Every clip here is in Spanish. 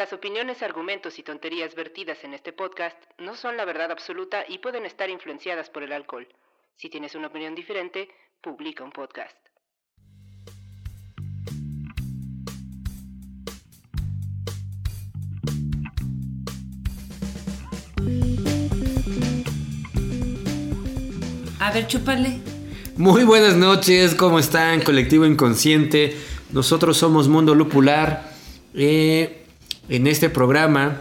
Las opiniones, argumentos y tonterías vertidas en este podcast no son la verdad absoluta y pueden estar influenciadas por el alcohol. Si tienes una opinión diferente, publica un podcast. A ver, chúpale. Muy buenas noches, ¿cómo están? Colectivo Inconsciente. Nosotros somos Mundo Lupular. Eh, en este programa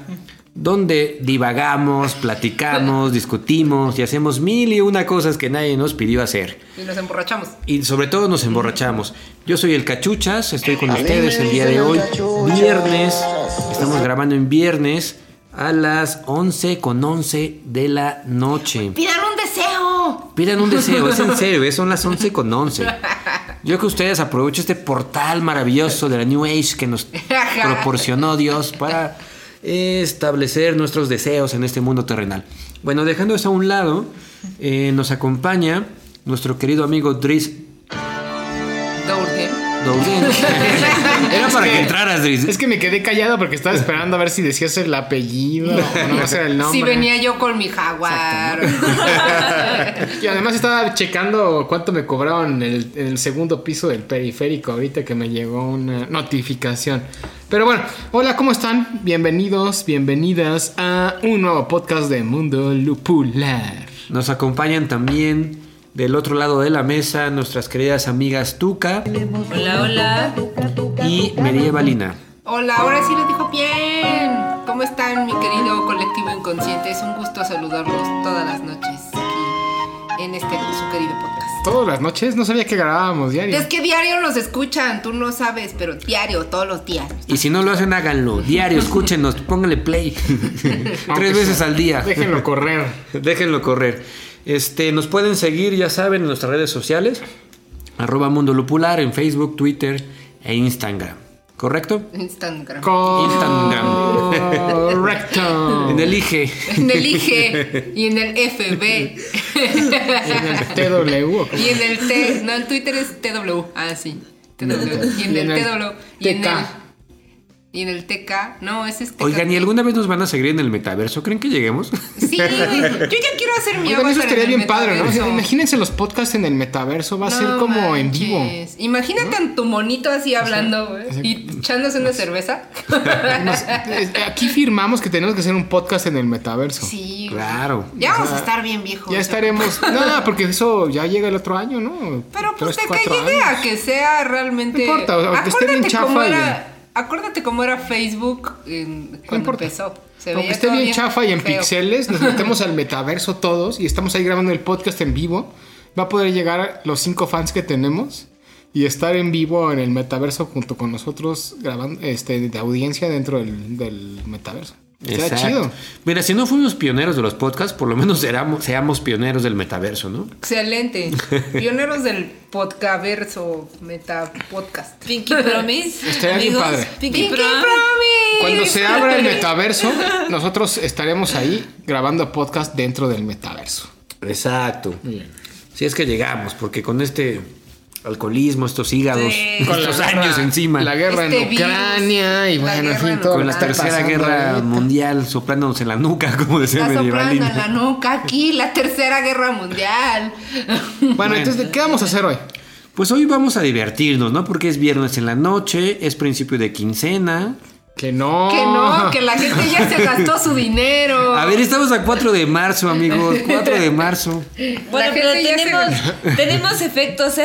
donde divagamos, platicamos, discutimos y hacemos mil y una cosas que nadie nos pidió hacer. Y nos emborrachamos. Y sobre todo nos emborrachamos. Yo soy el Cachuchas, estoy con ustedes el día de hoy, viernes. Estamos grabando en viernes a las 11 con 11 de la noche. ¡Pidan un deseo! Pidan un deseo, es en serio, ¿eh? son las 11 con 11. Yo que ustedes aprovechen este portal maravilloso de la New Age que nos proporcionó Dios para establecer nuestros deseos en este mundo terrenal. Bueno, dejando eso a un lado, eh, nos acompaña nuestro querido amigo Dries Era para que, entraras, Dries. Es que me quedé callado porque estaba esperando a ver si decías el apellido o no sé el nombre. Si venía yo con mi jaguar. y además estaba checando cuánto me cobraron en el, en el segundo piso del periférico ahorita que me llegó una notificación. Pero bueno, hola, ¿cómo están? Bienvenidos, bienvenidas a un nuevo podcast de Mundo Lupular. Nos acompañan también del otro lado de la mesa nuestras queridas amigas Tuca Hola, hola. y María Balina. Hola, ahora sí les dijo bien. ¿Cómo están, mi querido colectivo inconsciente? Es un gusto saludarlos todas las noches aquí en este su querido podcast. Todas las noches, no sabía que grabábamos diario. Es que diario nos escuchan, tú no sabes, pero diario, todos los días. Y si no lo hacen, háganlo. Diario, escúchenos, pónganle play. Tres veces al día. Déjenlo correr. Déjenlo correr. Este, nos pueden seguir, ya saben, en nuestras redes sociales. Arroba Mundo Lupular en Facebook, Twitter e Instagram. ¿Correcto? Instagram. Instagram. Correcto. En el IGE. En el IG y en el FB. En el TW. Y en el T, no, el Twitter es TW. Ah, sí. TW. Y en Y el en el TW. Y en el, y en el TK. No, ese es TK. Oigan, ¿y alguna vez nos van a seguir en el metaverso? ¿Creen que lleguemos? Sí. Yo ya quiero hacer mi Oigan, eso estaría en el bien padre, ¿no? O sea, imagínense los podcasts en el metaverso, va a ser No como en vivo. Imagínate a tu monito así hablando, güey. Y echándose una cerveza. Nos- aquí firmamos que tenemos que hacer un podcast en el metaverso. Sí. Claro. Ya vamos a estar bien viejos. Ya estaremos. No, porque eso ya llega el otro año, ¿no? Pero pues Tres, de que cuatro llegue a años. que sea realmente. No importa, aunque esté bien chafa cómo y- era. Acuérdate cómo era Facebook en- cuando empezó. Se Aunque esté bien chafa y en feo. pixeles, nos metemos al metaverso todos y estamos ahí grabando el podcast en vivo. Va a poder llegar los cinco fans que tenemos y estar en vivo en el metaverso junto con nosotros grabando este de audiencia dentro del, del metaverso. Está Exacto. chido. Mira, si no fuimos pioneros de los podcasts, por lo menos seramos, seamos pioneros del metaverso, ¿no? Excelente. Pioneros del podcaverso, meta podcast. Pinky Promise. Estaría bien amigos. padre. Pinky, Pinky Promise. Promise. Cuando se abra el metaverso, nosotros estaremos ahí grabando podcast dentro del metaverso. Exacto. Bien. Si es que llegamos, porque con este alcoholismo, estos hígados, Sí. Con estos la guerra- años encima, La guerra Este en virus, Ucrania y la bueno, en fin, todo con la tercera guerra ahorita. mundial soplándonos en la nuca, como decía Está Medievalina. en la nuca aquí, la tercera guerra mundial. Bueno, entonces, ¿qué vamos a hacer hoy? Pues hoy vamos a divertirnos, ¿no? Porque es viernes en la noche, es principio de quincena. Que no. Que no, que la gente ya se gastó su dinero. A ver, estamos a 4 de marzo, amigos. 4 de marzo. Bueno, La pero se tenemos, tenemos efectos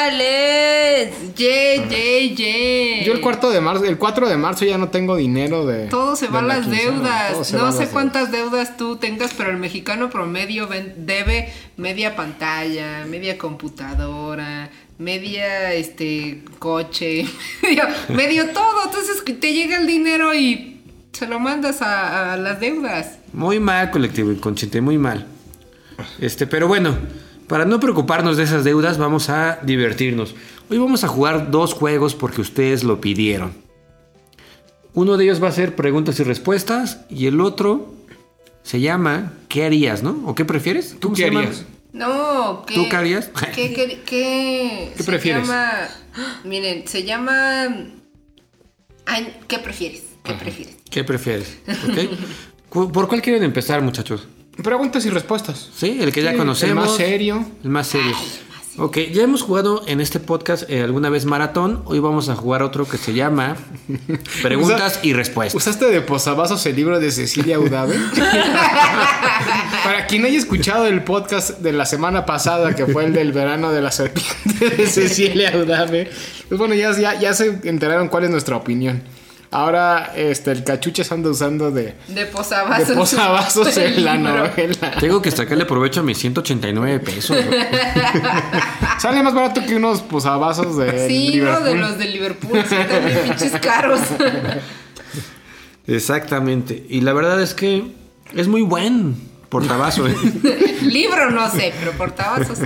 especiales. Ye, ye, ye. Yo el cuarto de marzo, el 4 de marzo ya no tengo dinero de. Todo se va a de la las quincena, deudas. No sé cuántas deudas tú tengas, pero el mexicano promedio ven- debe media pantalla, media computadora, media este coche, medio, medio todo. Entonces te llega el dinero y Se lo mandas a, a las deudas. Muy mal, colectivo inconsciente, muy mal. Este, pero bueno, para no preocuparnos de esas deudas, vamos a divertirnos. Hoy vamos a jugar dos juegos porque ustedes lo pidieron. Uno de ellos va a ser preguntas y respuestas y el otro se llama ¿Qué harías, no? ¿O qué prefieres? ¿Tú ¿Cómo qué llama? No, ¿qué? ¿Tú qué harías? ¿Qué, qué, qué, ¿Qué se prefieres? llama- miren, se llama... Ay, ¿Qué prefieres? ¿Qué prefieres? ¿Qué prefieres? ¿Ok? Cu- ¿Por cuál quieren empezar, muchachos? Preguntas y respuestas. Sí, el que ya conocemos. El más serio. El más serio. Ok, ya hemos jugado en este podcast eh, alguna vez maratón. Hoy vamos a jugar otro que se llama Preguntas Usa- y Respuestas. ¿Usaste de posavasos el libro de Cecilia Udave? Para quien haya escuchado el podcast de la semana pasada, que fue el del verano de la serpiente de Cecilia Udave, pues bueno, ya, ya, ya se enteraron cuál es nuestra opinión. Ahora este, el cachuches anda usando de, De posavasos. de posavasos en la novela. Tengo que sacarle provecho a mis 189 pesos. Sale más barato que unos posavasos de Sí, no, Liverpool. de los de Liverpool. Sí, también pinches caros. Exactamente. Y la verdad es que es muy buen portabazo. ¿eh? Libro no sé, pero portavasos.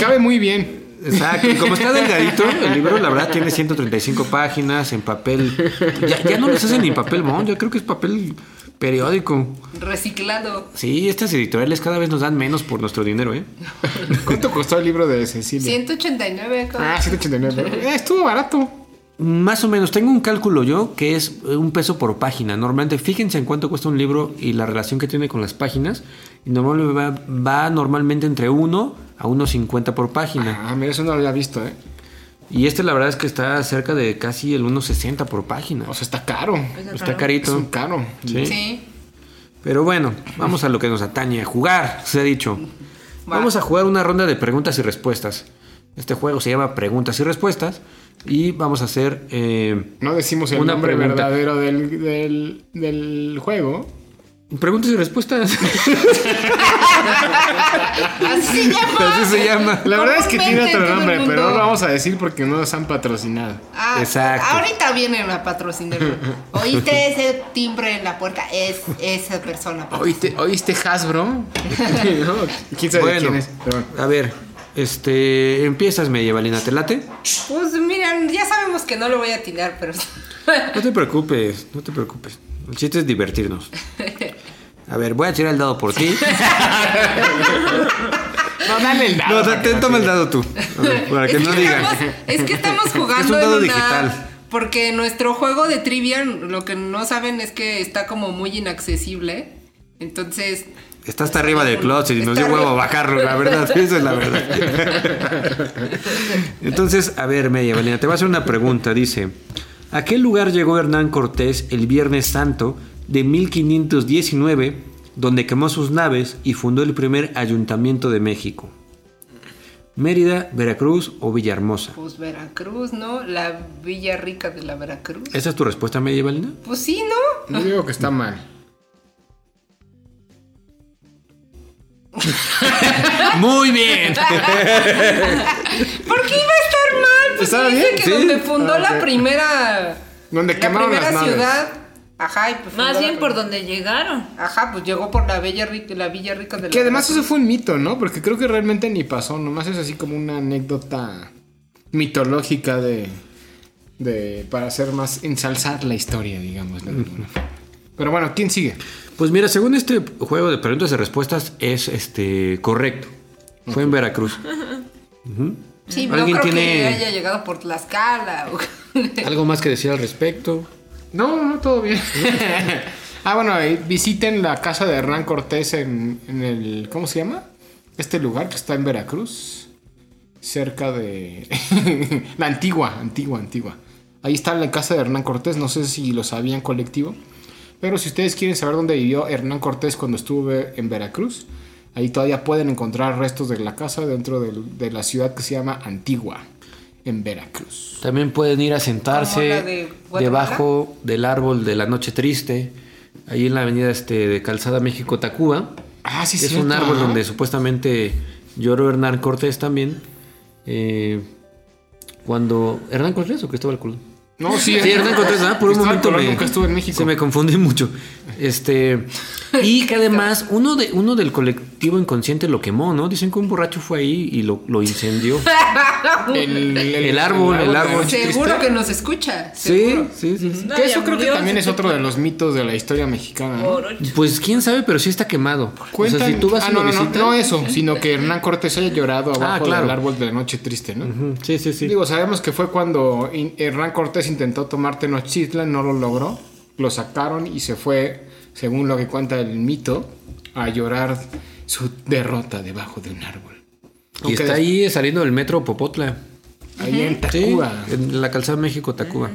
Cabe muy bien. Exacto. Y como está delgadito, el libro, la verdad, tiene 135 páginas en papel. Ya, ya no les hacen ni papel bond, yo creo que es papel periódico. Reciclado. Sí, estas editoriales cada vez nos dan menos por nuestro dinero, ¿eh? ¿Cuánto costó el libro de Cecilia? 189. ¿cómo? Ah, 189. Eh, estuvo barato. Más o menos, tengo un cálculo yo que es eh, un peso por página. Normalmente, fíjense en cuánto cuesta un libro y la relación que tiene con las páginas. Y normalmente va, va normalmente entre 1 a 1.50 por página. Ah, mira, eso no lo había visto, ¿eh? Y este la verdad es que está cerca de casi el 1.60 por página. O sea, está caro. Está Es carito. un caro. Sí. Sí. Pero bueno, vamos a lo que nos atañe, a jugar, se ha dicho. Vamos a jugar una ronda de preguntas y respuestas. Este juego se llama Preguntas y Respuestas. Y vamos a hacer... eh, No decimos el Una nombre pregunta. verdadero del, del, del juego. preguntas y respuestas. Así se llama. Así se llama. La verdad es que tiene otro nombre, pero no lo vamos a decir porque no nos han patrocinado. Ah, Exacto. Ahorita vienen a patrocinarlo. ¿Oíste ese timbre en la puerta? Es esa persona. ¿Oíste, ¿oíste Hasbro? ¿No? ¿Quién sabe Bueno, quién es? Pero bueno. a ver, este, empiezas medievalina, ¿te late? Pues miren, ya sabemos que no lo voy a atinar, pero. No te preocupes, no te preocupes. El chiste es divertirnos. A ver, voy a tirar el dado por ti. No, dale el dado. No, para te, toma el dado tú. Ver, para que es, no que digan. estamos, es que estamos jugando Es un dado en una- digital. Porque nuestro juego de trivia, lo que no saben es que está como muy inaccesible. Entonces. Está hasta arriba del closet y nos dio huevo bajarlo, la verdad, esa es la verdad. Entonces, a ver, Media Valina, te voy a hacer una pregunta. Dice, ¿a qué lugar llegó Hernán Cortés el Viernes Santo de 1519, donde quemó sus naves y fundó el primer ayuntamiento de México? ¿Mérida, Veracruz o Villahermosa? Pues Veracruz, ¿no? La Villa Rica de la Veracruz. ¿Esa es tu respuesta, Media Valina? Pues sí, ¿no? Yo digo que está mal. Muy bien. ¿Por qué iba a estar mal? Pues ¿Estaba dice bien? que Sí. donde fundó Ah, la primera. Donde la quemaron primera las naves. ciudad. Ajá, y pues Más bien por donde llegaron. Ajá, pues llegó por la Bella Rica, la Villa Rica de la Que además eso fue un mito, ¿no? Porque creo que realmente ni pasó. Nomás es así como una anécdota mitológica de. de para hacer más. ensalzar la historia, digamos. de alguna forma. Pero bueno, ¿quién sigue? Pues mira, según este juego de preguntas y respuestas es este correcto. Fue en Veracruz. Sí, no ¿Alguien creo tiene- que haya llegado por Tlaxcala. o- ¿Algo más que decir al respecto? No, no, todo bien. ah, bueno, visiten la casa de Hernán Cortés en, en el. ¿Cómo se llama? Este lugar que está en Veracruz. Cerca de. la antigua, antigua, antigua. Ahí está la casa de Hernán Cortés. No sé si lo sabían colectivo. Pero si ustedes quieren saber dónde vivió Hernán Cortés cuando estuve en Veracruz, ahí todavía pueden encontrar restos de la casa dentro de la ciudad que se llama Antigua, en Veracruz. También pueden ir a sentarse de debajo del árbol de la noche triste, ahí en la avenida este, de Calzada México Tacuba. Ah, sí, es cierto, un árbol donde supuestamente lloró Hernán Cortés también. eh, cuando. ¿Hernán Cortés o Cristóbal Colón? No, sí. Sí, Hernán Cortés, ah, por un momento me, nunca estuvo en México. se me confundí mucho. Este, y que además uno de uno del colectivo inconsciente lo quemó, ¿no? Dicen que un borracho fue ahí y lo, lo incendió. El, El árbol, el árbol. Seguro que nos escucha. Sí, Seguro. sí, sí. sí. No, Que eso creo que también es otro de los mitos de la historia mexicana. Pues quién sabe, pero sí está quemado. Cuentan, o sea, si tú vas ah, no, lo no, no, visitas- no eso, sino que Hernán Cortés haya llorado abajo Ah, claro. del árbol de la noche triste, ¿no? Sí, sí, sí. Digo, sabemos que fue cuando Hernán Cortés intentó tomar Tenochtitlan, no lo logró, lo sacaron y se fue, según lo que cuenta el mito, a llorar su derrota debajo de un árbol. y Aunque está ahí saliendo del metro Popotla. ahí en Sí, Tacuba. en la calzada México-Tacuba.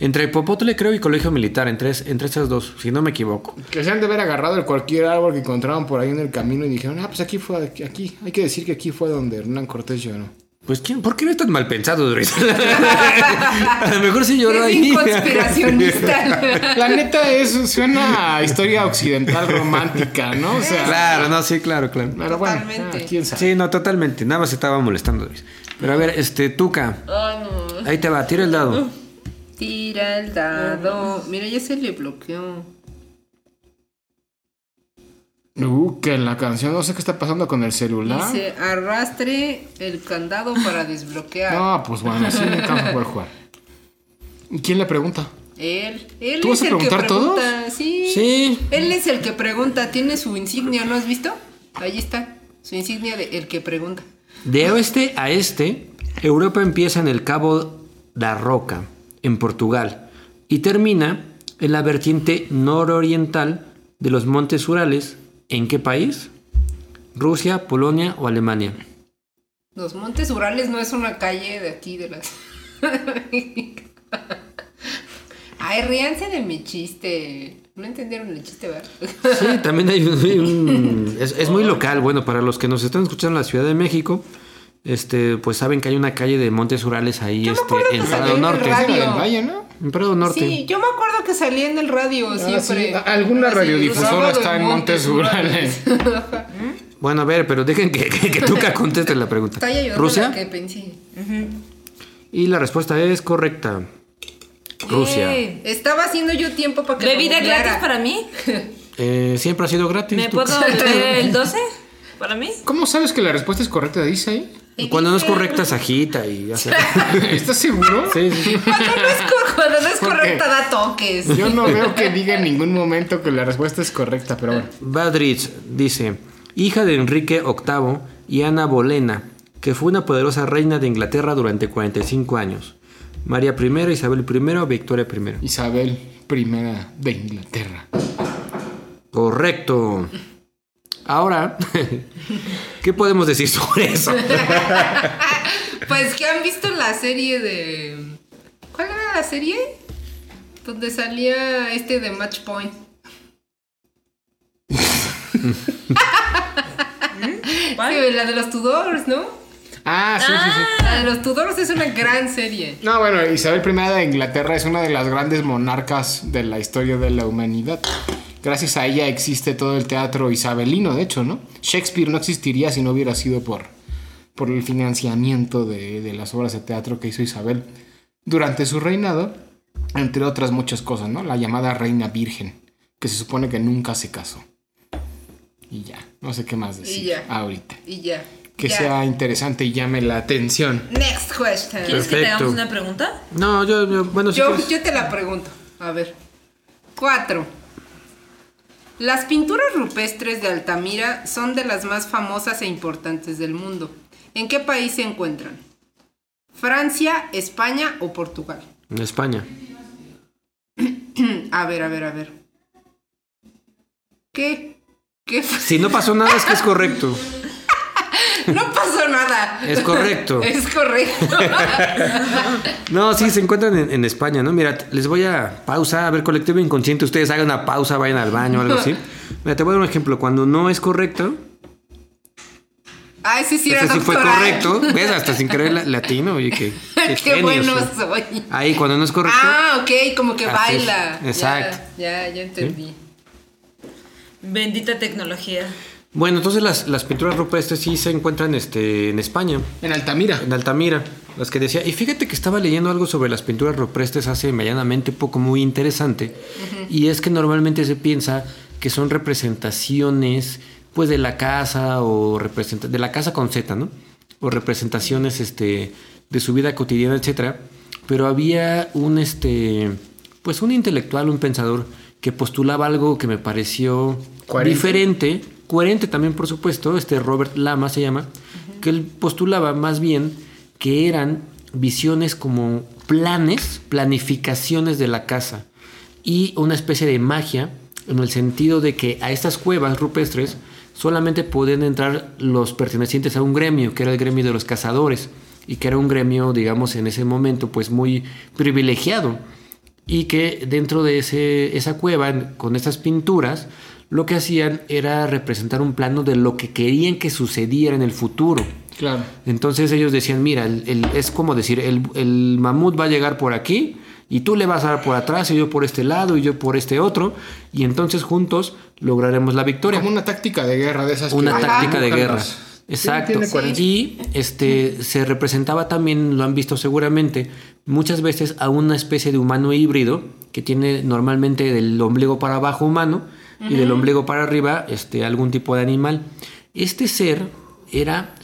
Entre Popotla, creo, y Colegio Militar, entre, entre estas dos, si no me equivoco. Que se han de haber agarrado de cualquier árbol que encontraban por ahí en el camino y dijeron, ah, pues aquí fue, aquí, aquí. hay que decir que aquí fue donde Hernán Cortés lloró. Pues, ¿quién? ¿por qué eres tan mal pensado, Doris? a lo mejor sí lloró ahí. conspiracionista. La neta es, suena a historia occidental romántica, ¿no? O sea, claro, no, sí, claro, claro. pero bueno, Totalmente. ah, quién sabe. Sí, no, totalmente. Nada más se estaba molestando, Doris. Pero a ver, este, Tuca. Ay, no. Ahí te va, tira el dado. Tira el dado. Mira, ya se le bloqueó. Uh, que en la canción no sé qué está pasando con el celular. Dice, arrastre el candado para desbloquear. No, pues bueno, así nunca vamos a poder jugar. ¿Y quién le pregunta? Él, él ¿Tú vas es a el que preguntar todos? pregunta. Sí. Sí. Él es el que pregunta. Tiene su insignia, ¿no has visto? Ahí está. Su insignia de el que pregunta. De oeste a este, Europa empieza en el Cabo da Roca, en Portugal, y termina en la vertiente nororiental de los Montes Urales. ¿En qué país? ¿Rusia, Polonia o Alemania? Los Montes Urales no es una calle de aquí de las. Ay, ríanse de mi chiste. No entendieron el chiste, ¿verdad? Sí, también hay un... hay un- es, es muy local. Bueno, para los que nos están escuchando en la Ciudad de México, este, pues saben que hay una calle de Montes Urales ahí, Yo este, en Prado en el Norte. Valle, ¿no? En Prado Norte. Sí, yo me acuerdo que salía en el radio Ah, siempre. sí. Alguna Así, radiodifusora está en Montes Urales. Bueno, a ver, pero dejen que, que, que Tuca conteste la pregunta. Está ayudando ¿Rusia? la que pensé. Y la respuesta es correcta. Rusia. Estaba haciendo yo tiempo para que ¿Bebida gratis para mí? Eh, siempre ha sido gratis. ¿Me Tuca. puedo beber el 12? ¿Para mí? ¿Cómo sabes que la respuesta es correcta? Dice ahí. Y Cuando no es correcta, se agita y ya se... ¿Estás seguro? Sí, sí. Cuando no es, cuando no es correcta, da toques. Yo no veo que diga en ningún momento que la respuesta es correcta, pero bueno. Badrich dice, hija de Enrique VIII y Ana Bolena, que fue una poderosa reina de Inglaterra durante 45 años. María I, Isabel I, Victoria I. Isabel I de Inglaterra. Correcto. Ahora, ¿qué podemos decir sobre eso? Pues que han visto la serie de. ¿Cuál era la serie? Donde salía este de Match Point. ¿Cuál? Sí, la de los Tudors, ¿no? Ah, sí, sí, sí. La de los Tudors es una gran serie. No, bueno, Isabel I de Inglaterra es una de las grandes monarcas de la historia de la humanidad. Gracias a ella existe todo el teatro isabelino, de hecho, ¿no? Shakespeare no existiría si no hubiera sido por, por el financiamiento de, de las obras de teatro que hizo Isabel durante su reinado, entre otras muchas cosas, ¿no? La llamada Reina Virgen, que se supone que nunca se casó. Y ya, no sé qué más decir ya. ahorita. Y ya. Que Ya. sea interesante y llame la atención. Next question. ¿Quieres que te hagamos una pregunta? No, yo, yo- bueno, si Yo, quieres- yo te la pregunto. A ver. Cuatro. Las pinturas rupestres de Altamira son de las más famosas e importantes del mundo. ¿En qué país se encuentran? ¿Francia, España o Portugal? En España. A ver, a ver, a ver. ¿Qué? ¿Qué? Si no pasó nada, es que es correcto. No pasó nada. Es correcto. Es correcto. No, sí, se encuentran en, en España, ¿no? Mira, les voy a pausa, a ver, colectivo inconsciente, ustedes hagan una pausa, vayan al baño o algo así. Mira, te voy a dar un ejemplo. Cuando no es correcto, Ah, ese sí era sí fue correcto. ¿Ves? Hasta sin querer la- latino, oye, qué, qué, Qué genio bueno soy. soy. Ahí, cuando no es correcto. Ah, ok, como que es, baila. exacto. Ya, ya, ya entendí. Bendita tecnología. Bueno, entonces las, las pinturas rupestres sí se encuentran este, en España, En Altamira. en Altamira. Las que decía. Y fíjate que estaba leyendo algo sobre las pinturas rupestres hace medianamente poco muy interesante. Y es que normalmente se piensa que son representaciones pues de la casa o representa de la casa con Z, ¿no? O representaciones este de su vida cotidiana, etcétera. Pero había un este pues un intelectual, un pensador que postulaba algo que me pareció diferente, coherente también por supuesto, este Robert Lama se llama, que él postulaba más bien que eran visiones como planes, planificaciones de la casa y una especie de magia en el sentido de que a estas cuevas rupestres solamente podían entrar los pertenecientes a un gremio, que era el gremio de los cazadores y que era un gremio, digamos, en ese momento pues muy privilegiado y que dentro de ese, esa cueva con estas pinturas lo que hacían era representar un plano de lo que querían que sucediera en el futuro. Claro. Entonces ellos decían, mira, el- el- es como decir, el, el mamut va a llegar por aquí y tú le vas a dar por atrás y yo por este lado y yo por este otro y entonces juntos lograremos la victoria. Como una táctica de guerra de esas. Una táctica de guerra. Exacto. Y este se representaba también, lo han visto seguramente, muchas veces a una especie de humano híbrido que tiene normalmente del ombligo para abajo humano y del ombligo para arriba este, algún tipo de animal. Este ser era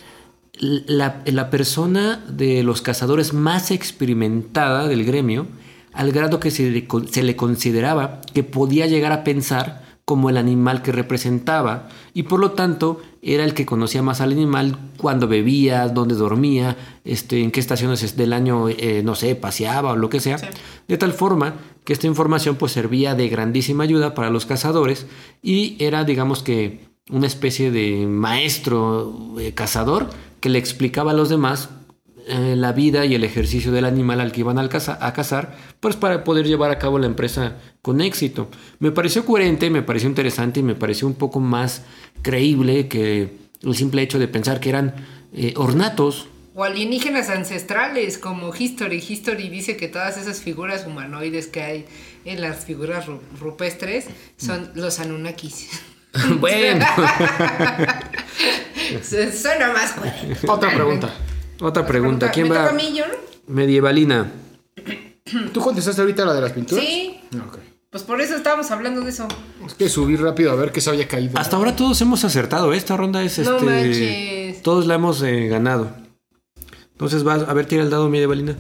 la, la persona de los cazadores más experimentada del gremio, al grado que se le, se le consideraba que podía llegar a pensar como el animal que representaba y por lo tanto era el que conocía más al animal cuando bebía, dónde dormía, este, en qué estaciones del año, eh, no sé, paseaba o lo que sea. De tal forma que esta información pues servía de grandísima ayuda para los cazadores y era digamos que una especie de maestro eh, cazador que le explicaba a los demás eh, la vida y el ejercicio del animal al que iban caza- a cazar, pues para poder llevar a cabo la empresa con éxito. Me pareció coherente, me pareció interesante y me pareció un poco más creíble que el simple hecho de pensar que eran eh, ornatos. O alienígenas ancestrales, como History. History dice que todas esas figuras humanoides que hay en las figuras ru- rupestres son los Anunnakis. bueno, Su- Suena más coherente. Otra pregunta. otra pregunta. ¿Quién ¿Me va? toca a mí? Medievalina. ¿Tú contestaste ahorita la de las pinturas? Sí. Ah, ok. Pues por eso estábamos hablando de eso. Es que subí rápido a ver que se había caído. Hasta ahora todos hemos acertado. Esta ronda es No este. manches. Todos la hemos eh, ganado. Entonces vas a ver, tira el dado, Medievalina.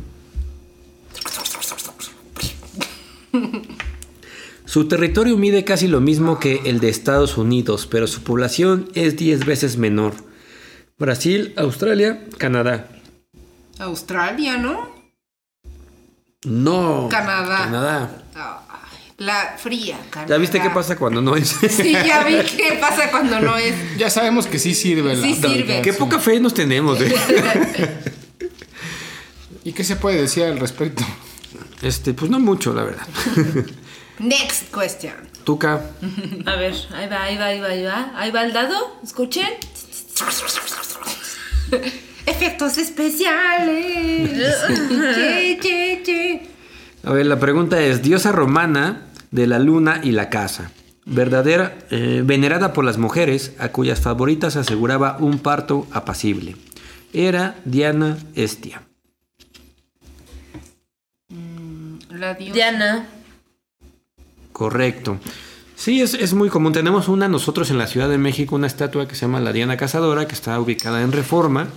Su territorio mide casi lo mismo que el de Estados Unidos, pero su población es 10 veces menor. Brasil, Australia, Canadá. Australia, ¿no? No. Canadá. Canadá. La fría, Canadá. ¿Ya viste qué pasa cuando no es? Sí, ya vi qué pasa cuando no es. Ya sabemos que sí sirve la Sí sirve. Qué poca fe nos tenemos. eh. ¿Y qué se puede decir al respecto? Este, pues no mucho, la verdad. Next question. Tuca. A ver, ahí va, ahí va, ahí va, ahí va. Ahí va el dado. Escuchen. Efectos especiales. Ye, ye, ye. A ver, la pregunta es, diosa romana de la luna y la casa, verdadera, eh, venerada por las mujeres, a cuyas favoritas aseguraba un parto apacible. Era Diana Estia. La diosa. Diana. Correcto. Sí, es, es muy común. Tenemos una nosotros en la Ciudad de México, una estatua que se llama la Diana Cazadora, que está ubicada en Reforma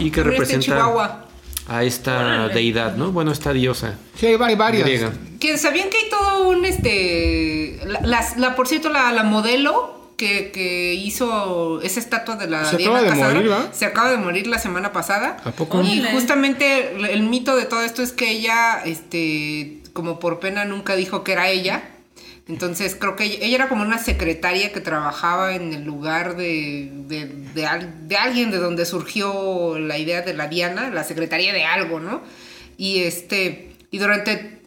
y que representa Chihuahua. a esta deidad, ¿no? Bueno, esta diosa Sí, hay vari- varias. griega. Que sabían que hay todo un este. La, por cierto, la, la modelo que, que hizo esa estatua de la Se Diana acaba de morir, ¿va? Se acaba de morir la semana pasada. ¿A poco? Y justamente el, el mito de todo esto es que ella, este, como por pena nunca dijo que era ella. Entonces creo que ella, ella era como una secretaria que trabajaba en el lugar de, de, de al- de alguien de donde surgió la idea de la Diana, la secretaria de algo, ¿no? Y este, y durante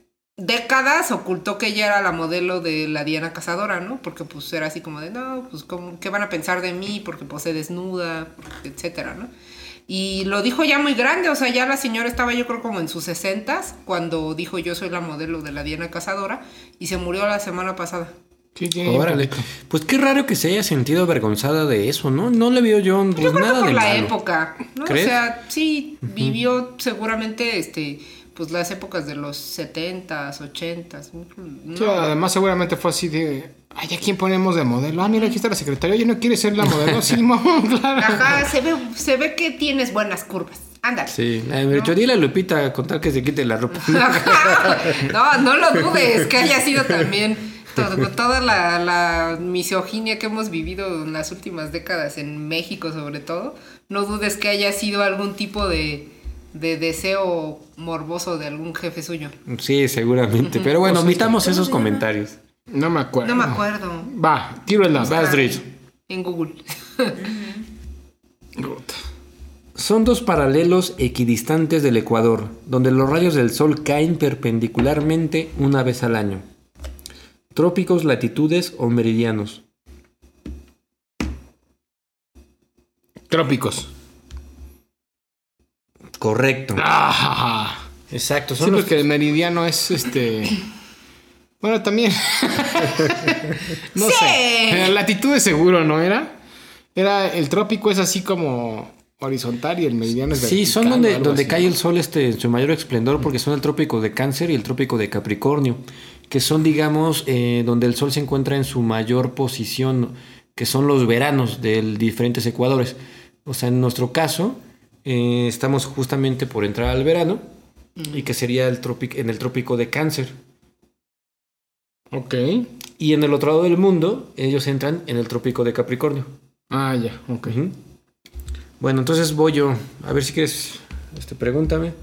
décadas ocultó que ella era la modelo de la Diana Cazadora, ¿no? Porque pues era así como de, no, pues ¿cómo- ¿qué van a pensar de mí? Porque pues se desnuda, etcétera, ¿no? Y lo dijo ya muy grande, o sea, ya la señora estaba yo creo como en sus sesentas cuando dijo yo soy la modelo de la Diana Cazadora y se murió la semana pasada. Sí, tiene Órale. Pues qué raro que se haya sentido avergonzada de eso, ¿no? No le veo yo, pues, Yo creo nada que por de la malo. época, ¿no? ¿Crees? O sea, sí, vivió seguramente este pues las épocas de los 70s, 80s. ¿no? Sí, además seguramente fue así de, ay, ¿a quién ponemos de modelo? Ah, mira, aquí está la secretaria, oye, ¿no quiere ser la modelo? Sí, claro. Ajá, se ve, se ve que tienes buenas curvas. Ándale. Sí, eh, yo dile a Lupita a contar que se quite la ropa. no, no lo dudes, que haya sido también todo- toda la, la misoginia que hemos vivido en las últimas décadas en México sobre todo. No dudes que haya sido algún tipo de, de deseo morboso de algún jefe suyo. Sí, seguramente. Pero bueno, omitamos esos comentarios. No me acuerdo. No me acuerdo. Va, tiro el. Vas. En Google. Son dos paralelos equidistantes del Ecuador, donde los rayos del Sol caen perpendicularmente una vez al año. Trópicos, latitudes o meridianos. Trópicos. Correcto. Ah, Exacto. sí, Son los porque el meridiano es este. Bueno, también. no Sí. sé. La latitud de seguro, ¿no era? Era el trópico es así como horizontal y el meridiano es Sí, son vertical donde, donde así. cae el sol este, en su mayor esplendor, porque son el trópico de Cáncer y el trópico de Capricornio, que son, digamos, eh, donde el sol se encuentra en su mayor posición, que son los veranos de diferentes ecuadores. O sea, en nuestro caso, eh, estamos justamente por entrar al verano, y que sería el trópico, en el trópico de Cáncer. Ok. Y en el otro lado del mundo, ellos entran en el trópico de Capricornio. Ah, ya, ok. Bueno, entonces voy yo. A ver si quieres, este, pregúntame.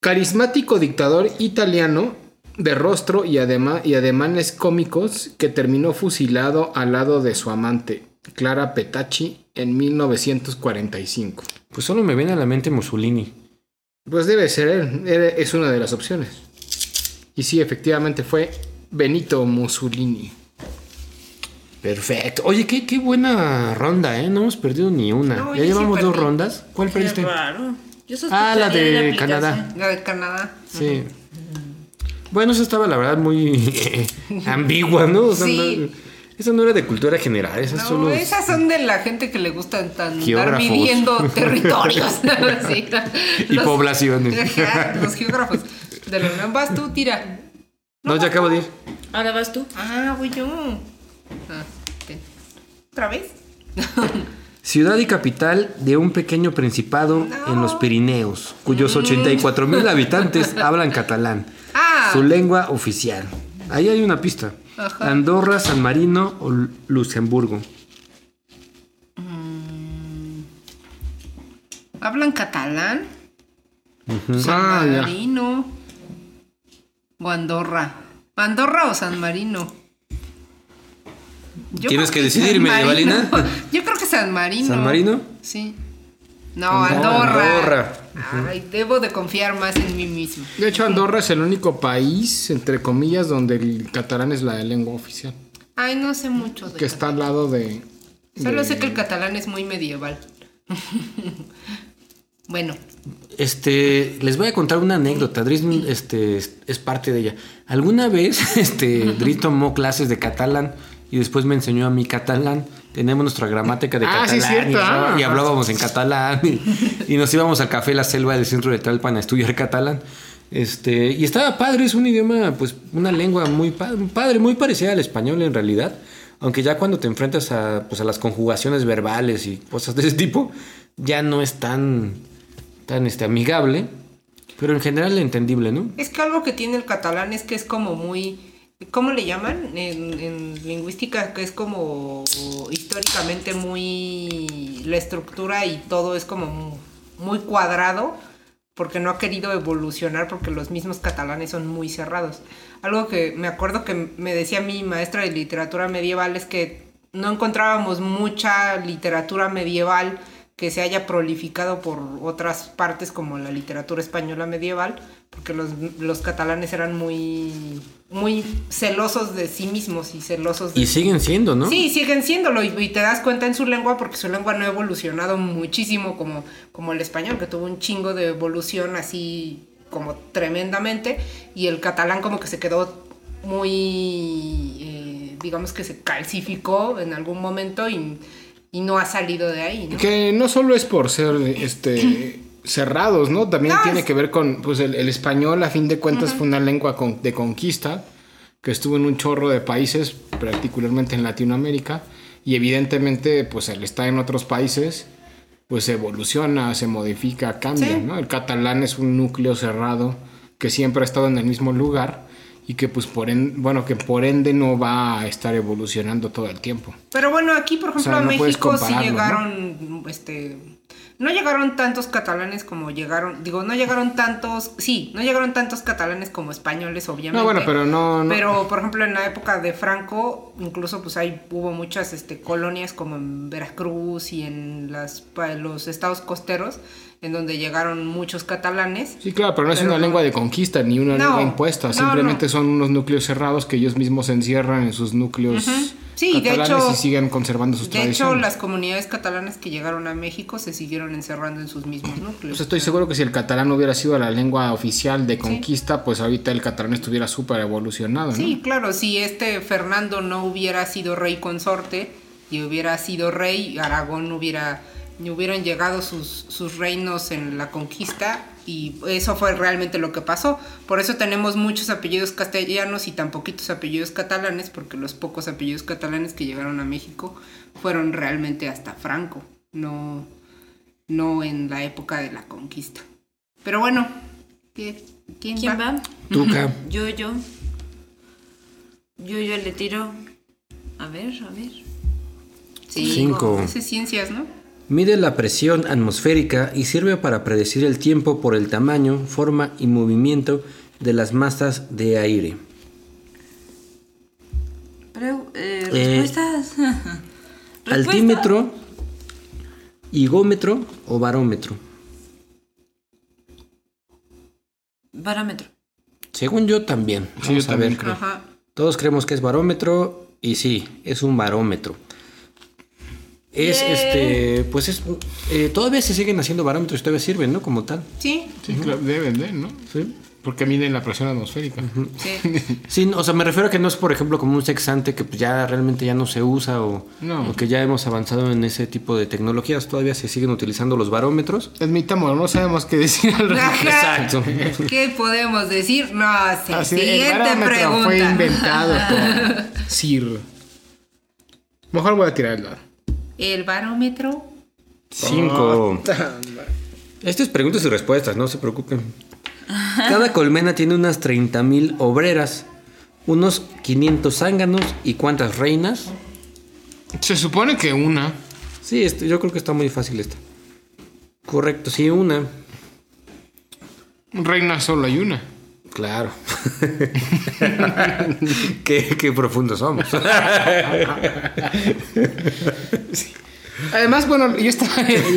Carismático dictador italiano de rostro y, adema- y ademanes cómicos que terminó fusilado al lado de su amante, Clara Petacci, en 1945. Pues solo me viene a la mente Mussolini. Pues debe ser él, es una de las opciones. Y sí, efectivamente fue Benito Mussolini. Perfecto. Oye, qué, qué buena ronda, ¿eh? No hemos perdido ni una. No, ya sí llevamos dos rondas. ¿Cuál Qué perdiste? raro. Yo Ah, la de. Canadá. La de Canadá. Sí. Bueno, eso estaba la verdad muy ambigua, ¿no? O sea, Sí. no- esa no era de cultura general, esas No, son los- esas son de la gente que le gustan tan Geógrafos. midiendo territorios. Sí. Y poblaciones. Los geógrafos. De la UNAM vas tú, tira. No, ya acabo de ir. Ahora vas tú. Ah, voy yo. Ah. ¿Otra vez? Ciudad y capital de un pequeño principado No. en los Pirineos, cuyos 84 mil habitantes hablan catalán, Ah. su lengua oficial. Ahí hay una pista. Ajá. Andorra, San Marino o Lu- Luxemburgo. ¿Hablan catalán? San Ah, ya. Marino. O Andorra. ¿Andorra o San Marino? Yo Tienes que decidir, San Medievalina. Marino. Yo creo que San Marino. ¿San Marino? Sí. No, Andorra. Andorra. Ay, debo de confiar más en mí mismo. De hecho, Andorra es el único país, entre comillas, donde el catalán es la lengua oficial. Ay, no sé mucho de Que está al lado de... Solo de- sé que el catalán es muy medieval. bueno, Este, les voy a contar una anécdota. Dries este, es, parte de ella. Alguna vez, este, Dries tomó clases de catalán y después me enseñó a mí catalán. Tenemos nuestra gramática de Ah, sí, catalán cierto. y, hablaba- y Ah. hablábamos en catalán y, y nos íbamos al café La Selva del centro de Talpan a estudiar catalán. Este, y estaba padre, es un idioma, pues, una lengua muy pa- padre, muy parecida al español en realidad. Aunque ya cuando te enfrentas a, pues, a las conjugaciones verbales y cosas de ese tipo, ya no es tan, tan este, amigable. Pero en general entendible, ¿no? es que algo que tiene el catalán es que es como muy... ¿Cómo le llaman en, lingüística? Que es como históricamente muy... La estructura y todo es como muy cuadrado porque no ha querido evolucionar porque los mismos catalanes son muy cerrados. Algo que me acuerdo que me decía mi maestra de literatura medieval es que no encontrábamos mucha literatura medieval que se haya prolificado por otras partes como la literatura española medieval, porque los, los catalanes eran muy, muy celosos de sí mismos y celosos de Y siguen siendo, ¿no? Sí, siguen siéndolo y, y te das cuenta en su lengua porque su lengua no ha evolucionado muchísimo como, como el español, que tuvo un chingo de evolución así como tremendamente y el catalán como que se quedó muy, eh, digamos que se calcificó en algún momento y, y no ha salido de ahí. ¿no? Que no solo es por ser este cerrados, ¿no? También No, tiene es- que ver con, pues el, el español a fin de cuentas fue una lengua con- de conquista que estuvo en un chorro de países, particularmente en Latinoamérica, y evidentemente, pues al estar en otros países, pues evoluciona, se modifica, cambia, Sí. ¿no? El catalán es un núcleo cerrado que siempre ha estado en el mismo lugar y que pues por ende, bueno, que por ende no va a estar evolucionando todo el tiempo. Pero bueno, aquí por ejemplo sea, a no puedes México sí compararlo, ¿no? llegaron, este, no llegaron tantos catalanes como llegaron, digo, no llegaron tantos, sí, no llegaron tantos catalanes como españoles, obviamente. No, bueno, pero no... no- Pero, por ejemplo, en la época de Franco, incluso pues ahí hubo muchas este, colonias como en Veracruz y en las, los estados costeros, en donde llegaron muchos catalanes. Sí, claro, pero no es Pero una lengua de conquista ni una No, lengua impuesta. no, Simplemente no. son unos núcleos cerrados que ellos mismos encierran en sus núcleos Sí, de catalanes hecho- y siguen conservando sus De hecho, tradiciones. las comunidades catalanas que llegaron a México se siguieron encerrando en sus mismos núcleos. Pues estoy seguro que si el catalán hubiera sido la lengua oficial de conquista, pues ahorita el catalán estuviera súper evolucionado, ¿no? Sí, claro, si este Fernando no hubiera sido rey consorte y hubiera sido rey, Aragón no hubiera, no hubieran llegado sus, sus reinos en la conquista y eso fue realmente lo que pasó. Por eso tenemos muchos apellidos castellanos y tan poquitos apellidos catalanes, porque los pocos apellidos catalanes que llegaron a México fueron realmente hasta Franco, no, no en la época de la conquista. Pero bueno, ¿qué- ¿quién, ¿Quién va? Tuca. Yo, yo. Yo, yo le tiro. A ver, a ver. Sí, Cinco. ciencias, ¿no? Mide la presión atmosférica y sirve para predecir el tiempo por el tamaño, forma y movimiento de las masas de aire. Preu- eh, Eh, respuestas. Respuesta. Altímetro, higómetro o barómetro. Barómetro. Según yo también. Sí, Vamos yo a también ver. creo. Ajá. Todos creemos que es barómetro y sí, es un barómetro. Es este, pues es, eh, todavía se siguen haciendo barómetros, todavía sirven, ¿no? Como tal. Sí, Sí, claro, deben de, ¿no? Sí. Porque miden la presión atmosférica. sí. Sí, o sea, me refiero a que no es, por ejemplo, como un sexante que pues, ya realmente ya no se usa o, No. o que ya hemos avanzado en ese tipo de tecnologías. Todavía se siguen utilizando los barómetros. Admitamos, no sabemos qué decir al respecto. Exacto. ¿Qué podemos decir? No sé. Así, el Siguiente barómetro pregunta. fue inventado por Sir. Mejor voy a tirar el dado. El barómetro. Cinco. Esto es preguntas y respuestas, no se preocupen. Cada colmena tiene unas 30.000 obreras, unos 500 zánganos y cuántas reinas. Se supone que una. Sí, esto- yo creo que está muy fácil esta. Correcto, sí, una. Reina solo hay una. Claro. qué, qué profundos somos. Además, bueno, yo estaba.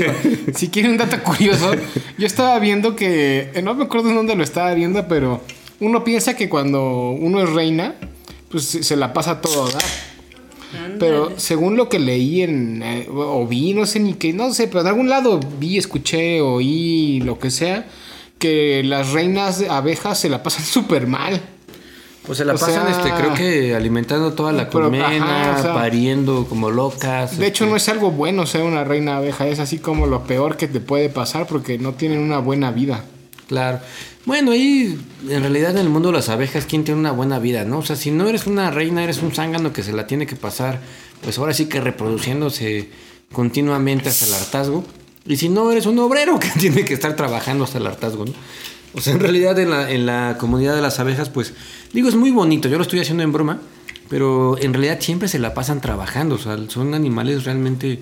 si quieren un dato curioso, yo estaba viendo que. eh, No me acuerdo en dónde lo estaba viendo, pero uno piensa que cuando uno es reina, pues se la pasa todo a dar. Pero según lo que leí en. eh, o vi, no sé ni qué, no sé, pero en algún lado vi, escuché, oí, lo que sea, que las reinas de abejas se la pasan súper mal. Pues se la O pasan, sea- este, creo que alimentando toda la Pero, colmena, ajá, o sea- pariendo como locas. De hecho, este. no es algo bueno ser una reina abeja, es así como lo peor que te puede pasar porque no tienen una buena vida. Claro. Bueno, ahí en realidad en el mundo de las abejas, ¿quién tiene una buena vida, no? O sea, si no eres una reina, eres un zángano que se la tiene que pasar, pues ahora sí que reproduciéndose continuamente hasta el hartazgo. Y si no, eres un obrero que tiene que estar trabajando hasta el hartazgo, ¿no? O sea, en realidad en la, en la comunidad de las abejas, pues, digo, es muy bonito, yo lo estoy haciendo en broma, pero en realidad siempre se la pasan trabajando, o sea, son animales realmente,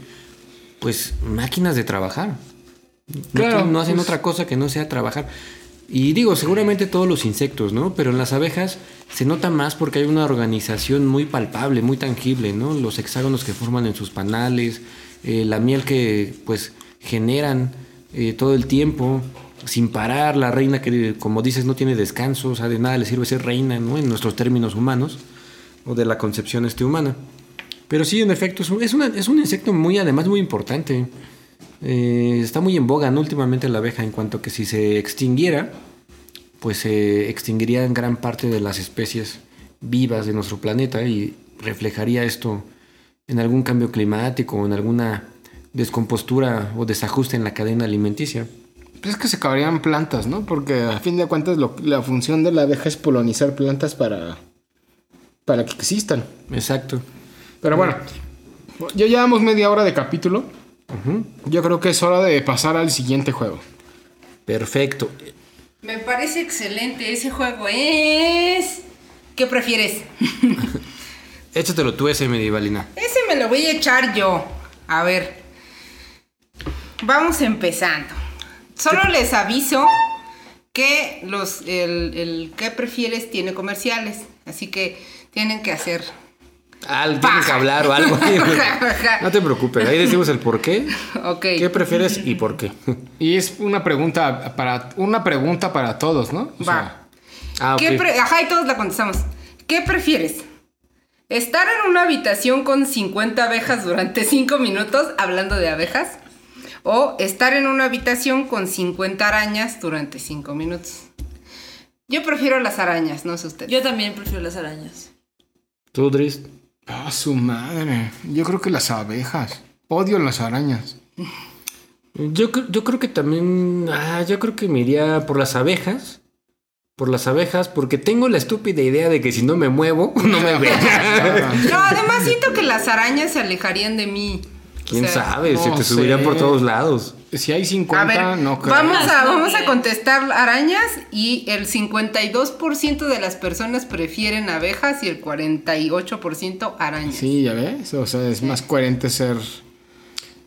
pues, máquinas de trabajar. Claro, no hacen pues- otra cosa que no sea trabajar. Y digo, seguramente todos los insectos, ¿no? Pero en las abejas se nota más porque hay una organización muy palpable, muy tangible, ¿no? Los hexágonos que forman en sus panales, eh, la miel que pues generan eh, todo el tiempo, sin parar, la reina que como dices no tiene descanso, o sea, de nada le sirve ser reina, ¿no? En nuestros términos humanos, o de la concepción este humana. Pero sí, en efecto, es un, es un insecto muy, además, muy importante. Eh, está muy en boga. Últimamente la abeja, en cuanto que si se extinguiera, pues se extinguirían gran parte de las especies vivas de nuestro planeta y reflejaría esto en algún cambio climático o en alguna descompostura o desajuste en la cadena alimenticia. Pues es que se acabarían plantas, ¿no? Porque a fin de cuentas lo- la función de la abeja es polonizar plantas para, para que existan. Exacto. Pero bueno, ya llevamos media hora de capítulo. Yo creo que es hora de pasar al siguiente juego. Perfecto. Me parece excelente ese juego. Es... ¿Qué prefieres? Échatelo tú ese medievalina. Ese me lo voy a echar yo. A ver. Vamos empezando. Solo les aviso que los el, el ¿qué prefieres? tiene comerciales. Así que tienen que hacer. Ah, tienen que hablar o algo. no te preocupes, ahí decimos el por qué. Ok. ¿Qué prefieres y por qué? Y es una pregunta para, una pregunta para todos, ¿no? O sea, Va. Ah, ok. ¿Qué pre- Ajá, y todos la contestamos. ¿Qué prefieres? ¿Estar en una habitación con 50 abejas durante 5 minutos hablando de abejas? ¿O estar en una habitación con 50 arañas durante 5 minutos? Yo prefiero las arañas, no sé usted. Yo también prefiero las arañas. ¿Tú, Dris? Ah, su madre. Yo creo que las abejas. Odio las arañas. Yo, yo creo que también. Ah, yo creo que me iría por las abejas. Por las abejas, porque tengo la estúpida idea de que si no me muevo, no me ven. No, además siento que las arañas se alejarían de mí. O ¿Quién sea, sabe? Se te subirían sé. por todos lados. Si hay A 50, ver, no creo. vamos, a, No vamos a contestar arañas y el 52% de las personas prefieren abejas y el 48% arañas. Sí, ya ves. O sea, es más coherente ser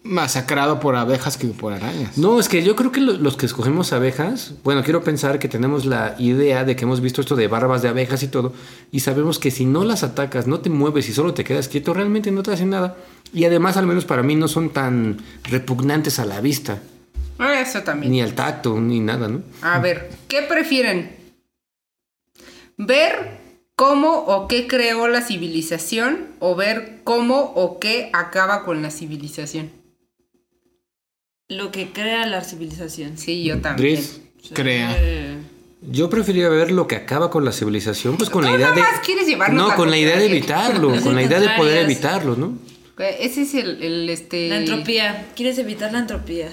masacrado por abejas que por arañas. No, es que yo creo que lo- los que escogemos abejas, bueno, quiero pensar que tenemos la idea de que hemos visto esto de barbas de abejas y todo, y sabemos que si no las atacas, no te mueves y solo te quedas quieto, realmente no te hacen nada. Y además, al menos para mí, no son tan repugnantes a la vista, Ah, Eso también. ni al tacto, ni nada, ¿no? A ver, ¿qué prefieren? ¿Ver cómo o qué creó la civilización o ver cómo o qué acaba con la civilización? Lo que crea la civilización. Sí, yo también. Dris, Crea. Yo preferiría ver lo que acaba con la civilización, pues con la idea de... quieres llevarnos No, con la idea de evitarlo, con la idea de poder evitarlo, ¿no? Eh, Ese es el, el, este... La entropía. ¿Quieres evitar la entropía?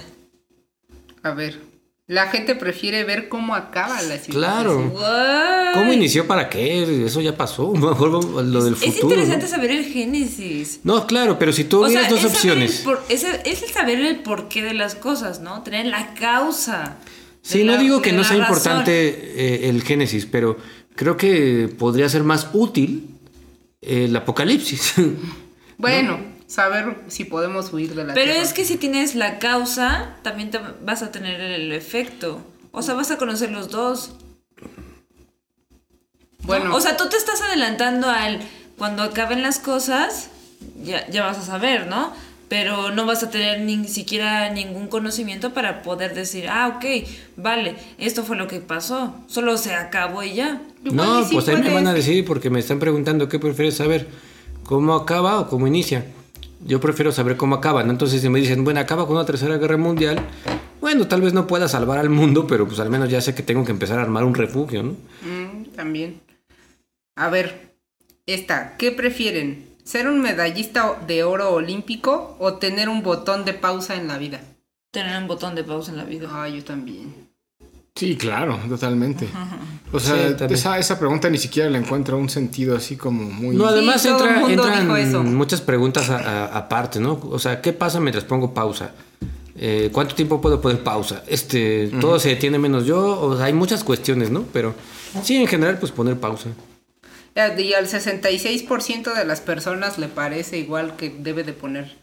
A ver, la gente prefiere ver cómo acaba la civilización. Claro. What? ¿Cómo inició? ¿Para qué? Eso ya pasó. Mejor lo del futuro. Es interesante ¿no? saber el génesis. No, claro, pero si tú hubieras dos el opciones. por- es, es el saber el porqué de las cosas, ¿no? Tener la causa. Sí, no la- digo que no sea razón. importante eh, el Génesis, pero creo que podría ser más útil el Apocalipsis. Bueno, saber si podemos huir de la Pero Tierra. es que si tienes la causa, también te vas a tener el efecto. O sea, vas a conocer los dos. ¿no? Bueno, O sea, tú te estás adelantando al cuando acaben las cosas, ya, ya vas a saber, ¿no? Pero no vas a tener ni siquiera ningún conocimiento para poder decir, ah, ok, vale, esto fue lo que pasó. Solo se acabó y ya. no, pues ahí me van a decir porque me están preguntando qué prefieres saber, cómo acaba o cómo inicia. Yo prefiero saber cómo acaba, ¿no? Entonces si me dicen, bueno, acaba con una tercera guerra mundial, bueno, tal vez no pueda salvar al mundo, pero pues al menos ya sé que tengo que empezar a armar un refugio, ¿no? Mm, también. A ver, esta, ¿qué prefieren? ¿Ser un medallista de oro olímpico o tener un botón de pausa en la vida? Tener un botón de pausa en la vida. Ah, yo también. Sí, claro, totalmente. O sea, esa, esa pregunta ni siquiera le encuentro un sentido así como muy... No, además Sí, entra- entran muchas preguntas aparte, ¿no? O sea, ¿qué pasa mientras pongo pausa? Eh, ¿Cuánto tiempo puedo poner pausa? Este, todo se detiene menos yo. O sea, hay muchas cuestiones, ¿no? Pero sí, en general, pues poner pausa. Y al 66% de las personas le parece igual que debe de poner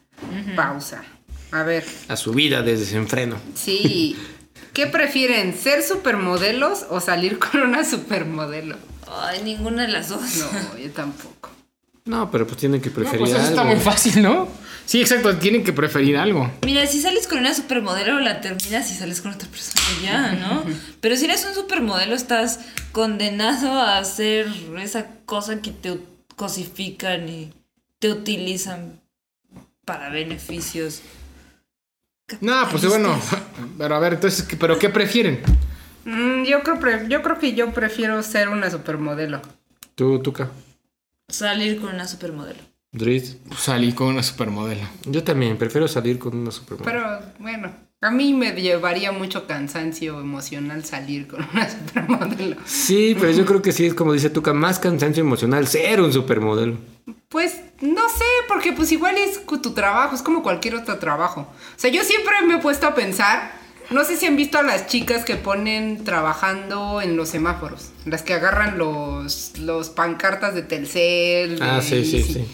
pausa. A ver, A su vida de desenfreno. sí. ¿Qué prefieren? ¿Ser supermodelos o salir con una supermodelo? Ay, ninguna de las dos. No, yo tampoco. No, pero pues tienen que No, preferir pues eso está algo. muy fácil, ¿no? Sí, exacto, tienen que preferir algo. Mira, si sales con una supermodelo, la terminas y sales con otra persona ya, ¿no? Pero si eres un supermodelo, estás condenado a hacer esa cosa que te cosifican y te utilizan para beneficios. No, pues bueno, pero a ver, entonces, ¿qué- ¿pero qué prefieren? Mm, yo, creo, yo creo que yo prefiero ser una supermodelo. Tú, Tuca. Salir con una supermodelo. Dries. Salí con una supermodelo. Yo también, prefiero salir con una supermodelo. Pero bueno, a mí me llevaría mucho cansancio emocional salir con una supermodelo. Sí, pero yo creo que sí es como dice Tuca, más cansancio emocional ser un supermodelo. Pues no sé, porque pues igual es tu trabajo, es como cualquier otro trabajo. O sea, yo siempre me he puesto a pensar, no sé si han visto a las chicas que ponen trabajando en los semáforos, las que agarran los, los pancartas de Telcel. Ah, de sí, sí, sí.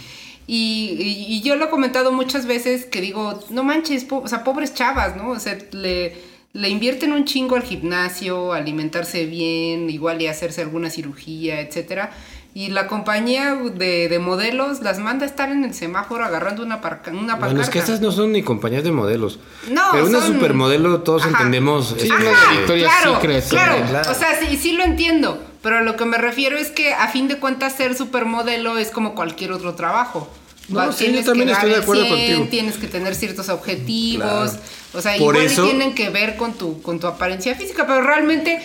Y, y- y yo lo he comentado muchas veces que digo, no manches, o sea, pobres chavas, ¿no? O sea, le, le invierten un chingo al gimnasio, alimentarse bien, igual y hacerse alguna cirugía, etcétera. Y la compañía de, de modelos las manda a estar en el semáforo agarrando una, parca- una pancarta. Bueno, es que estas no son ni compañías de modelos. No, Pero una son- supermodelo todos Ajá. entendemos. Sí, Victoria's claro, Secret, claro. claro. O sea, sí, sí lo entiendo. Pero lo que me refiero es que a fin de cuentas ser supermodelo es como cualquier otro trabajo. No, sí, yo también estoy de acuerdo el 100, contigo. Tienes que tener ciertos objetivos. Claro. O sea, Por igual eso- tienen que ver con tu, con tu apariencia física. Pero realmente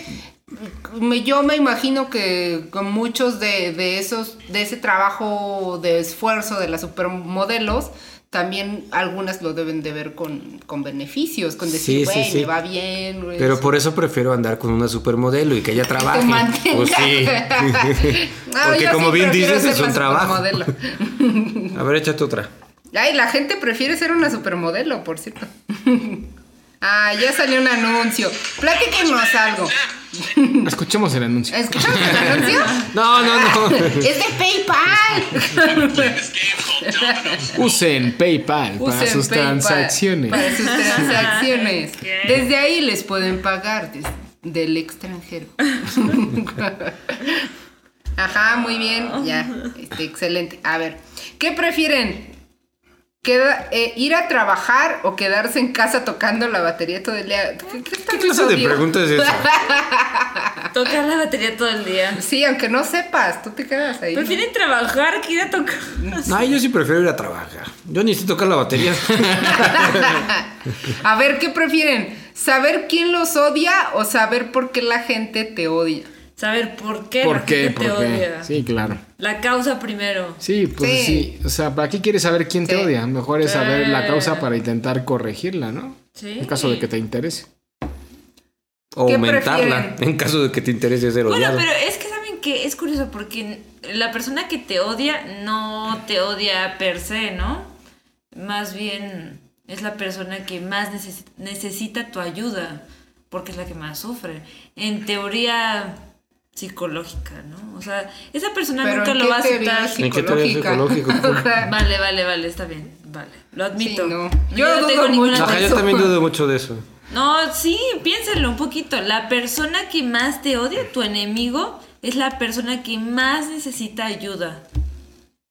me- yo me imagino que con muchos de, de esos, de ese trabajo de esfuerzo de las supermodelos, también algunas lo deben de ver con, con beneficios, con decir, Sí, sí, güey, sí. me va bien. güey, Pero sí". por eso prefiero andar con una supermodelo y que ella trabaje. mantenga. Pues sí. Ah, Porque como bien dices, es un trabajo. A ver, échate otra. Ay, la gente prefiere ser una supermodelo, por cierto. ah, ya salió un anuncio. Platíquenos algo. Escuchemos el anuncio. ¿Escuchamos el anuncio? No, no, no. Es de PayPal. Usen PayPal para sus PayPal transacciones. Para sus transacciones. Desde ahí les pueden pagar del extranjero. Ajá, muy bien. Ya. Este, excelente. A ver, ¿qué prefieren? Queda- eh, ¿Ir a trabajar o quedarse en casa tocando la batería todo el día? ¿Qué, qué ¿Qué clase de pregunta es esa? Tocar la batería todo el día. Sí, aunque no sepas, tú te quedas ahí. ¿no? Prefieren trabajar que ir a tocar. No, yo sí prefiero ir a trabajar. Yo ni sé tocar la batería. A ver, ¿qué prefieren? ¿Saber quién los odia o saber por qué la gente te odia? Saber por qué ¿Por la qué? gente te odia. Sí, claro. La causa primero. Sí, pues Sí. sí. O sea, ¿para qué quieres saber quién te odia? Mejor es saber la causa para intentar corregirla, ¿no? Sí. En caso de que te interese. O ¿Qué aumentarla prefieren? en caso de que te interese ser Bueno, odiado. pero es que saben que es curioso porque la persona que te odia no te odia per se, ¿no? Más bien es la persona que más necesi- necesita tu ayuda porque es la que más sufre. En teoría psicológica, ¿no? O sea, esa persona Pero nunca ¿en lo va a aceptar. ¿En qué teoría psicológica? Vale, vale, vale, está bien, vale. Lo admito. Sí, no. Yo, Yo no tengo ninguna mucho. Ajá, yo también dudo mucho de eso. No, sí, piénsalo un poquito. La persona que más te odia, tu enemigo, es la persona que más necesita ayuda.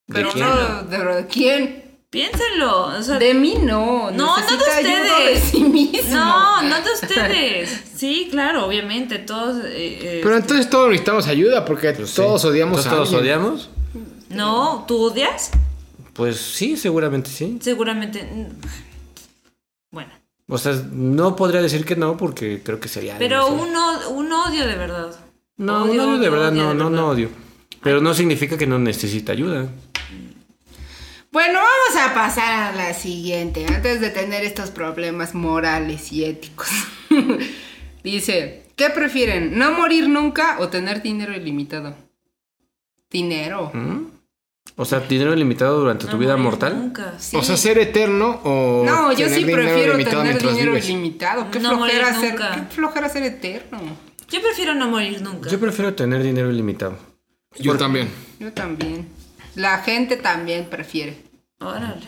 Pero quién? no, ¿de, de quién? Piénselo. O sea, De mí no. no, no de ustedes. De sí mismo. No, no de ustedes. Sí, claro, obviamente, todos. eh, eh, Pero entonces todos necesitamos ayuda porque Pues sí. todos odiamos Entonces, a ¿Todos alguien. odiamos? No, ¿tú odias? Pues sí, seguramente sí. Seguramente. mm, Bueno, O sea, no podría decir que no porque creo que sería. pero demasiado. un, un odio de verdad. No, Odio, un odio de verdad, odio no, de no, no odio. Pero no significa que no necesita ayuda. Bueno, vamos a pasar a la siguiente, antes de tener estos problemas morales y éticos. Dice, ¿qué prefieren? ¿No morir nunca o tener dinero ilimitado? Dinero. ¿Mm? O sea, dinero ilimitado durante tu vida mortal. Nunca. Sí. O sea, ser eterno o. No, yo sí dinero prefiero tener dinero vives? ilimitado. Qué No flojera morir ser, nunca. qué flojera ser eterno. Yo prefiero no morir nunca. Yo prefiero tener dinero ilimitado. Yo también. Yo también. La gente también prefiere. Órale.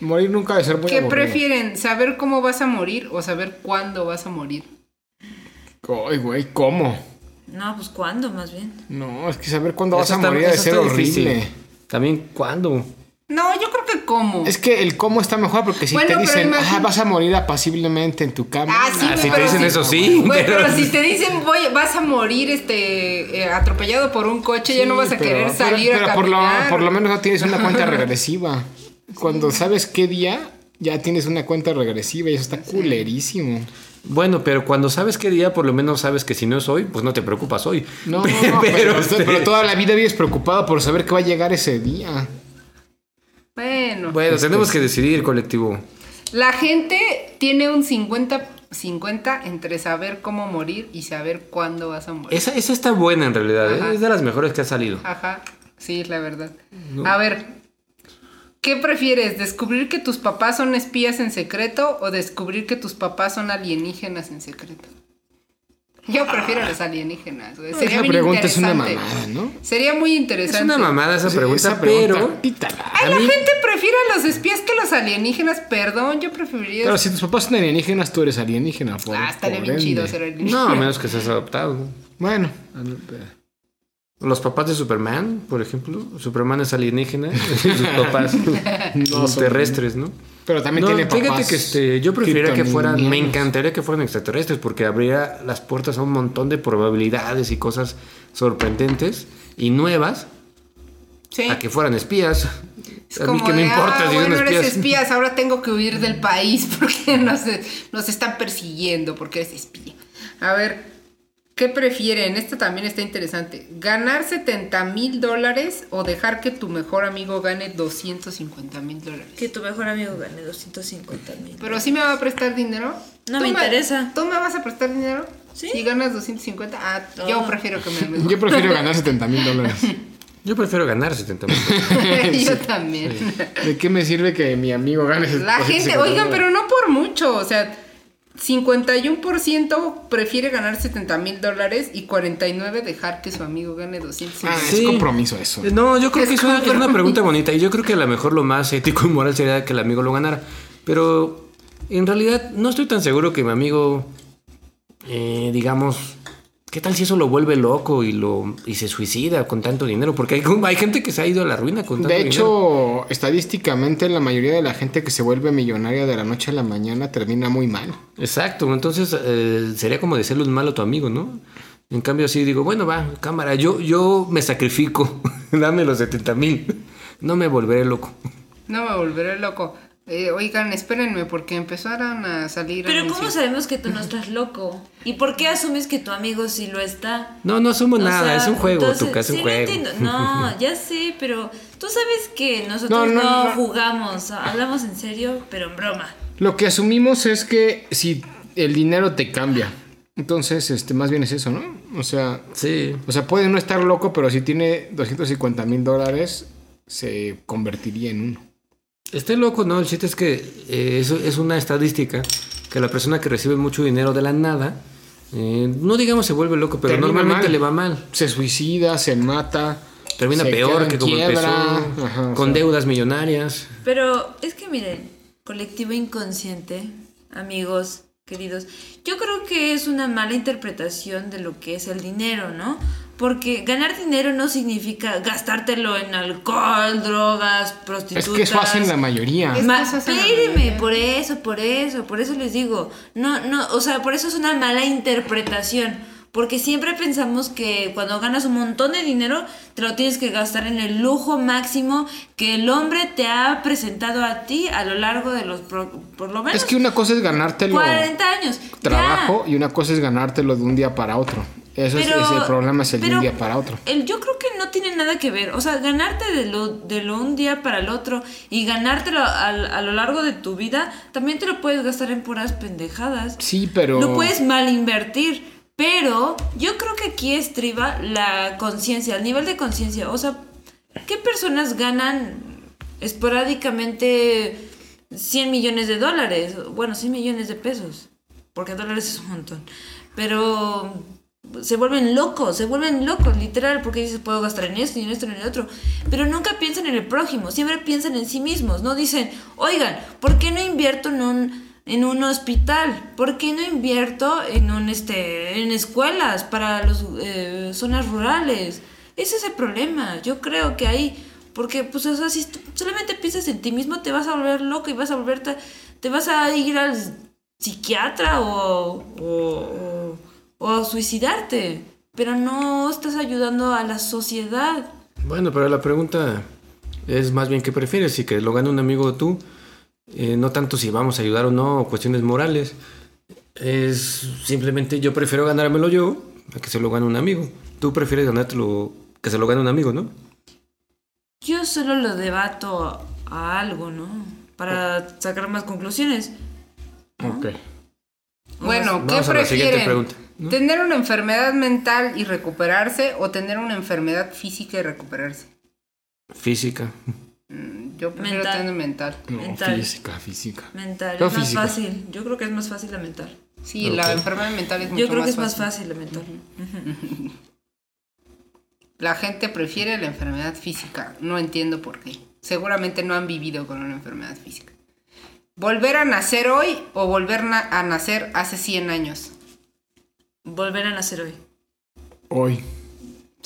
Morir nunca debe ser muy ¿Qué aburrido. prefieren? ¿Saber cómo vas a morir o saber cuándo vas a morir? Ay, güey, ¿cómo? No, pues ¿cuándo más bien? No, es que saber cuándo vas a está- morir debe eso ser está difícil. horrible. También, ¿cuándo? No, yo creo que cómo. Es que el cómo está mejor porque si Bueno, te dicen, ah, vas a morir apaciblemente en tu cama. Ah, sí, Ah, si te dicen sí. eso, sí. Güey, pero, pero- si te dicen voy, vas a morir este eh, atropellado por un coche, ya no vas a pero- querer salir pero a por lo, caminar. por lo menos no tienes una cuenta regresiva. Cuando sabes qué día, ya tienes una cuenta regresiva y eso está culerísimo. Bueno, pero cuando sabes qué día, por lo menos sabes que si no es hoy, pues no te preocupas hoy. No, pero, pero, este- pero toda la vida vives preocupado por saber que va a llegar ese día. Bueno, Bueno, Este- tenemos que decidir, colectivo. la gente tiene un 50, 50 entre saber cómo morir y saber cuándo vas a morir. Esa, esa está buena en realidad, ¿eh? Ajá. es de las mejores que ha salido. Ajá, sí, es la verdad. A ver, ¿qué prefieres? ¿Descubrir que tus papás son espías en secreto o descubrir que tus papás son alienígenas en secreto? Yo prefiero los alienígenas, güey. Sería Esa pregunta es una mamada, ¿no? Sería muy Es interesante. una mamada esa pregunta, Esa pregunta, pero... Ay, la mí- gente prefiere a los espías que los alienígenas. Perdón, yo preferiría. Pero si tus papás son alienígenas, tú eres alienígena. Por, ah, estaría bien ende. chido ser alienígena. No, a menos que seas adoptado. Bueno, Los papás de Superman, por ejemplo. Superman es alienígena. sus papás No son- terrestres, ¿no? Pero también No, tiene papás. fíjate que este, yo preferiría que fueran, me encantaría que fueran extraterrestres porque abriría las puertas a un montón de probabilidades y cosas sorprendentes y nuevas Sí. a que fueran espías. Es a mí como que me de, importa ah, si bueno, son eres espías. espías, ahora tengo que huir del país porque nos, nos están persiguiendo porque eres espía. A ver, ¿qué prefieren? Esto también está interesante. ¿Ganar 70 mil dólares o dejar que tu mejor amigo gane 250 mil dólares? Que tu mejor amigo gane 250 mil. ¿Pero sí me va a prestar dinero? No ¿Tú me interesa. ¿Tú me vas a prestar dinero? Sí. Si ganas 250, ah, yo No. prefiero que me... Yo prefiero ganar 70 mil dólares. Yo prefiero ganar 70 mil. yo también. ¿De qué me sirve que mi amigo gane? La 250 gente, oigan, dólares? pero no por mucho, o sea, 51% prefiere ganar 70 mil dólares y 49 dejar que su amigo gane 250. Ah, Sí. es compromiso eso. No, yo creo Es que es una, es una compromiso. pregunta bonita y yo creo que a lo mejor lo más ético y moral sería que el amigo lo ganara. Pero en realidad no estoy tan seguro que mi amigo, eh, digamos, ¿qué tal si eso lo vuelve loco y lo y se suicida con tanto dinero? Porque hay, hay gente que se ha ido a la ruina con tanto De dinero. hecho, estadísticamente la mayoría de la gente que se vuelve millonaria de la noche a la mañana termina muy mal. Exacto, entonces eh, sería como decirle un malo a tu amigo, ¿no? En cambio así digo, bueno, va, cámara, yo, yo me sacrifico, dame los 70 mil, no me volveré loco. No me volveré loco. Eh, oigan, espérenme porque empezaron a salir Pero ¿cómo sabemos que tú no estás loco? ¿Y por qué asumes que tu amigo sí lo está? No, no asumo O nada, sea, es un juego, entonces, tu casa es sí, un juego. No, ya sé, pero tú sabes que nosotros No, no, no, no. jugamos, hablamos en serio, pero en broma. Lo que asumimos es que si el dinero te cambia, entonces, este, más bien es eso, ¿no? O sea, Sí, o sea, puede no estar loco, pero si tiene 250 mil dólares, se convertiría en uno. Esté loco, no, el chiste es que eh, eso es una estadística que la persona que recibe mucho dinero de la nada, eh, no digamos se vuelve loco, pero Termina normalmente mal. le va mal. Se suicida, se mata. Termina se peor que como quiebra, empezó, ajá, con sea. deudas millonarias. Pero es que miren, colectivo inconsciente, amigos queridos, yo creo que es una mala interpretación de lo que es el dinero, ¿no? Porque ganar dinero no significa gastártelo en alcohol, drogas, prostitutas. Es que eso hacen la mayoría. Es- Ma- espéreme, por eso, por eso, por eso les digo. No, no, o sea, por eso es una mala interpretación. Porque siempre pensamos que cuando ganas un montón de dinero, te lo tienes que gastar en el lujo máximo que el hombre te ha presentado a ti a lo largo de los, pro- por lo menos, Es que una cosa es ganártelo 40 años. Ya. trabajo y una cosa es ganártelo de un día para otro. Eso es, Pero- es el problema, es el de un día para otro. el- yo creo que no tiene nada que ver. O sea, ganarte de lo, de lo un día para el otro y ganártelo al- a, lo largo de tu vida, también te lo puedes gastar en puras pendejadas. Sí, pero... Lo puedes mal invertir. Pero yo creo que aquí estriba la conciencia, el nivel de conciencia. O sea, ¿qué personas ganan esporádicamente 100 millones de dólares? Bueno, 100 millones de pesos. Porque dólares es un montón. Pero se vuelven locos, se vuelven locos, literal, porque dices, puedo gastar en esto y en esto y en el otro. Pero nunca piensan en el prójimo, siempre piensan en sí mismos. No dicen, oigan, ¿por qué no invierto en un en un hospital? ¿Por qué no invierto en un este en escuelas para las zonas rurales? Ese es el problema. Yo creo que ahí porque pues o sea, si solamente piensas en ti mismo te vas a volver loco y vas a volverte te vas a ir al psiquiatra o, o, o, o suicidarte, pero no estás ayudando a la sociedad. Bueno, pero la pregunta es más bien qué prefieres, si que lo gane un amigo tú, eh, no tanto si vamos a ayudar o no, o cuestiones morales. Es simplemente yo prefiero ganármelo yo a que se lo gane un amigo. Tú prefieres ganártelo que se lo gane un amigo, ¿no? Yo solo lo debato a algo, ¿no? Para sacar más conclusiones. Ok. Bueno, ¿qué Vamos a la siguiente prefieren? pregunta, ¿no? ¿Tener una enfermedad mental y recuperarse o tener una enfermedad física y recuperarse? Física. Mm, Yo prefiero Mental. tener mental. No, Mental. física, física. Mental. Es más física. fácil. Yo creo que es más fácil la mental. Sí, la enfermedad mental es mucho Yo creo que es más más fácil la mental. La gente prefiere la enfermedad física. No entiendo por qué. Seguramente no han vivido con una enfermedad física. ¿Volver a nacer hoy o volver na- a nacer hace 100 años? Volver a nacer hoy. Hoy.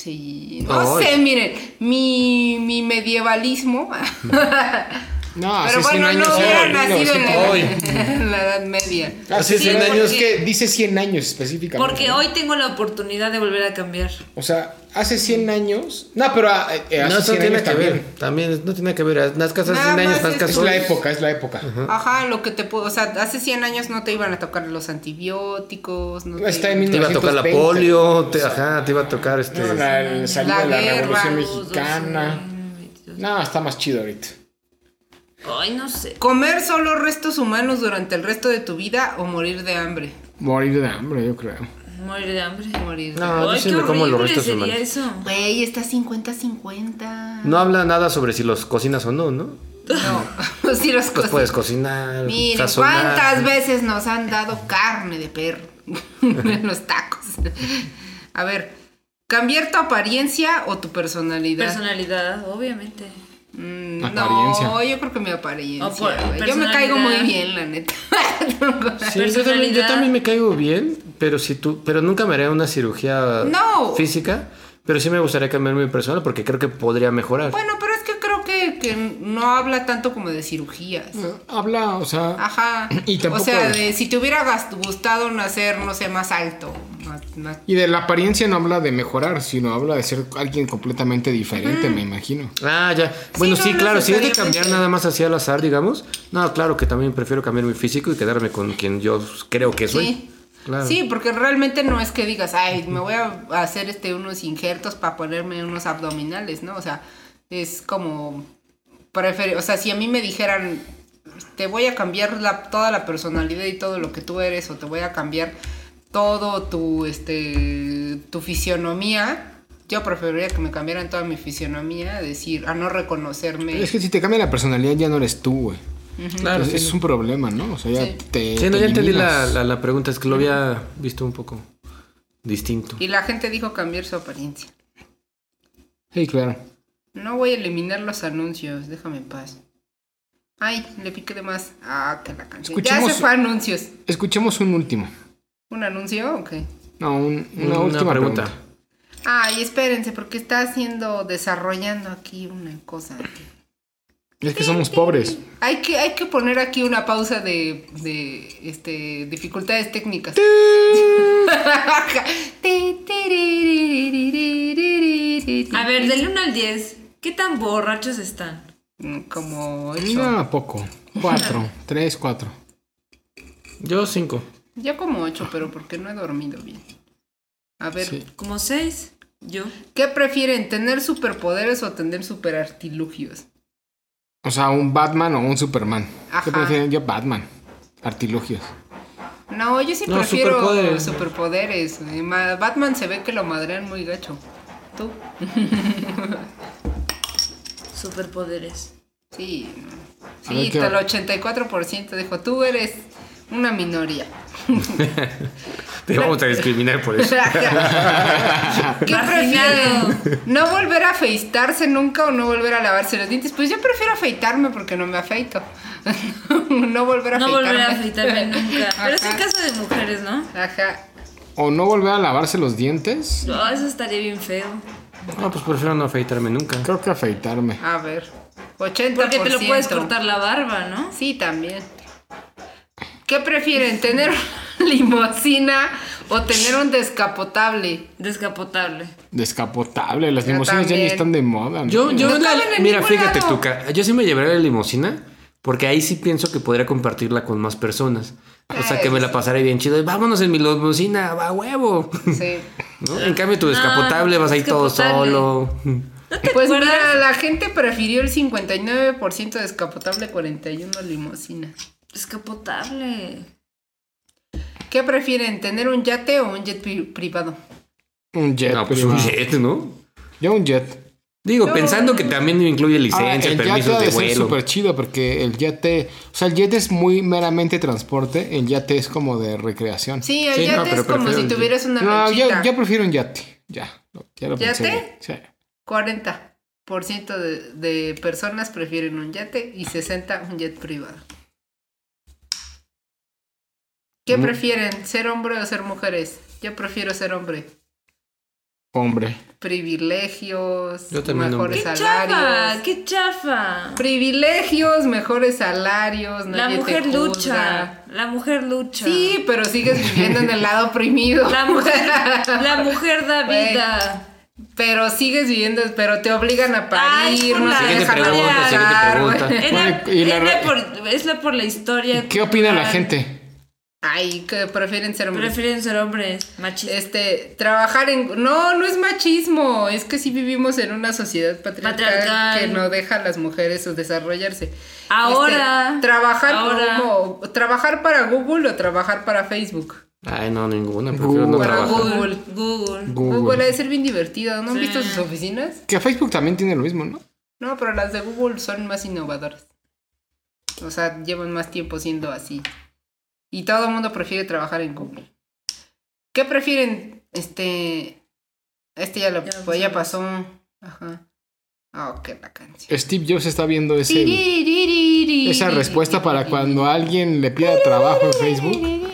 Sí, no sé, miren, mi, mi medievalismo. No, Pero hace 100 bueno, años no era hubiera nacido en Hoy. en la Edad Media. Hace Sí, 100 porque- años que dice 100 años específicamente. Porque hoy tengo la oportunidad de volver a cambiar. O sea, hace 100 años. No, pero ah, eh, hace No, eso 100 tiene años que también. ver. También no tiene que ver. Nazcas hace Nada 100 años, nazcas Es la época, es la época. Ajá, lo que te puedo. O sea, hace 100 años no te iban a tocar los antibióticos. No te Está en iban- Te iba a tocar la 1920. polio, te, ajá, te iba a tocar este. No, la, el salida La de la guerra. Revolución Mexicana. No, está más chido ahorita. Ay, no sé. Comer solo restos humanos durante el resto de tu vida o morir de hambre. Morir de hambre, yo creo. Morir de hambre. Morir de No, yo qué me como los restos sería humanos. eso. Güey, está 50-50. No habla nada sobre si los cocinas o no, ¿no? No, sí los Los puedes cocinar. Miren, sazonar. ¿cuántas veces nos han dado carne de perro en los tacos? A ver, ¿cambiar tu apariencia o tu personalidad? Personalidad, obviamente. Mm, Apariencia. No, yo creo que mi apariencia. Por- yo me caigo muy bien, la neta. Sí, yo también, yo Personalidad. también me caigo bien, pero si tú, pero nunca me haré una cirugía No. física, pero sí me gustaría cambiar mi persona porque creo que podría mejorar. bueno, pero que que, que no habla tanto como de cirugías. Habla, o sea. Ajá. Y tampoco- O sea, de si te hubiera gustado nacer, no sé, más alto. más- más- Y de la apariencia no habla de mejorar, sino habla de ser alguien completamente diferente, me imagino. Ah, ya. Bueno, no sí, claro, si es de necesariamente. cambiar nada más hacia al azar, digamos. No, claro que también prefiero cambiar mi físico y quedarme con quien yo creo que soy. Sí. Claro. Sí, porque realmente no es que digas, ay, me voy a hacer este unos injertos para ponerme unos abdominales, ¿no? O sea, es como prefer- o sea, si a mí me dijeran te voy a cambiar la, toda la personalidad y todo lo que tú eres o te voy a cambiar todo tu este tu fisionomía, yo preferiría que me cambiaran toda mi fisionomía, decir, a no reconocerme. Es que si te cambia la personalidad ya no eres tú, güey. Claro, Es- sí. es un problema, ¿no? O sea, ya Sí. te. Sí, no, te ya entendí la, la, la pregunta, es que lo había visto un poco distinto. Y la gente dijo cambiar su apariencia. Sí, claro. No voy a eliminar los anuncios, déjame en paz. Ay, le piqué de más. Ah, que la canción. Ya se fue anuncios. Escuchemos un último. ¿Un anuncio? Ok. No, un- una, Una última pregunta. pregunta. Ay, espérense, porque está haciendo, desarrollando aquí una cosa. Es que somos pobres. Hay que, hay que poner aquí una pausa de, de este, dificultades técnicas. A ver, del 1 al 10, ¿qué tan borrachos están? Como ocho. No, poco. Cuatro. Tres, cuatro. Yo cinco. Yo como ocho, pero porque no he dormido bien. A ver, Sí. ¿Como 6? Yo. ¿qué prefieren? ¿Tener superpoderes o tener superartilugios? O sea, un Batman o un Superman. Ajá. ¿Qué prefieren? Yo, Batman. Artilugios. No, yo sí No, prefiero superpoderes. superpoderes. Ma- Batman se ve que lo madrean muy gacho. ¿Tú? Superpoderes. Sí. Sí, ¿qué- hasta el 84% dijo, tú eres una minoría. Te vamos a discriminar por eso. ¿Qué prefieren? ¿No volver a afeitarse nunca o no volver a lavarse los dientes? Pues yo prefiero afeitarme porque no me afeito. no volver a No afeitarme. volver a afeitarme nunca. Pero es Ajá. caso de mujeres, ¿no? Ajá. O no volver a lavarse los dientes. No, eso estaría bien feo. No, pues prefiero no afeitarme nunca. Creo que afeitarme. A ver. 80%. Porque te lo puedes cortar la barba, ¿no? Sí, también. ¿Qué prefieren? ¿Tener una limusina o tener un descapotable? Descapotable. Descapotable. Las Yo limusinas ya ni están de moda. ¿no? Yo, yo, No la- mira, fíjate lado. tú, Ca- yo sí me llevaría la limusina porque ahí sí pienso que podría compartirla con más personas. O sea, que me la pasaré bien chido. Vámonos en mi limusina, a huevo. Sí. ¿No? En cambio, tu descapotable vas ahí todo solo. ¿No te Pues acuerdas? mira, la gente prefirió el 59% descapotable, 41 limosina. Descapotable. ¿Qué prefieren, tener un yate o un jet pri- privado? Un jet. No, pues privado. un jet, ¿no? Yo un jet. Digo, No. pensando que también incluye el yate permisos de vuelo. súper chido porque el yate, o sea, el jet es muy meramente transporte, el yate es como de recreación. Sí, el Sí, no, yate pero es como si tuvieras una no, yo, lanchita. yo prefiero un yate. Ya, ya lo pensé ¿Yate? Sí. 40% de, de personas prefieren un yate y 60 un jet privado. ¿Qué Mm. prefieren, ser hombre o ser mujeres? Yo prefiero ser hombre. Hombre. Privilegios, Yo mejores ¡Qué salarios. chafa! ¡Qué chafa! Privilegios, mejores salarios, La nadie mujer lucha. La mujer lucha. Sí, pero sigues viviendo en el lado oprimido. La mujer, la mujer da vida. Pero sigues viviendo, pero te obligan a Ay, parir, no la- te dejan pregunta, pregunta. Es la, por, es la por la historia. ¿Qué opina la gente? Ay, que prefieren ser hombres. Prefieren ser hombres machistas. Este, trabajar en... No, no es machismo, es que sí vivimos en una sociedad patriarcal, Patriarcal. que no deja a las mujeres desarrollarse. Ahora, Este, trabajar ahora. como... Trabajar para Google o trabajar para Facebook. Ay, no, ninguna. Prefiero no Google. Para. Google. Google. Google. Google. debe ser bien divertido. ¿No han visto sus oficinas? Que Facebook también tiene lo mismo, ¿no? No, pero las de Google son más innovadoras. O sea, llevan más tiempo siendo así. Y todo el mundo prefiere trabajar en Google. ¿Qué prefieren? Este. Este ya lo Ya pues ya pasó. Ajá. Ah, ok, la canción. Steve Jobs está viendo ese, esa respuesta para cuando alguien le pida trabajo en Facebook.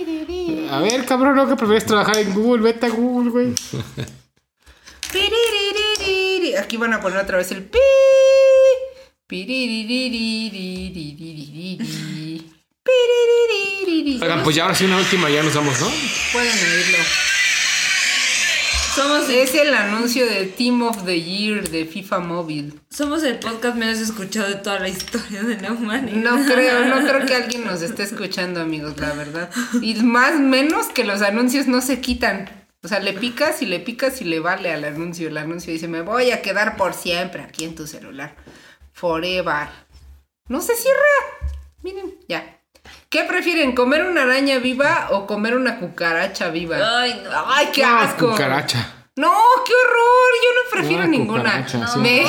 A ver, cabrón, ¿no que prefieres trabajar en Google? Vete a Google, güey. Aquí van a poner otra vez el pi. Piriririririririri. Oigan, pues ya ahora sí una última, ya nos vamos, ¿no? Pueden oírlo. Somos, Es el anuncio de Team of the Year de FIFA Móvil. somos el podcast menos escuchado de toda la historia de la humanidad. No creo, no creo que alguien nos esté escuchando, amigos, la verdad. Y más menos que los anuncios no se quitan. O sea, le picas y le picas y le vale al anuncio. El anuncio dice, me voy a quedar por siempre aquí en tu celular. Forever. No se cierra. Miren, ya. ¿Qué prefieren, comer una araña viva o comer una cucaracha viva? Ay, no. Ay, qué Ah, asco. cucaracha. No, qué horror. Yo no prefiero Ah, ninguna. sí. Me,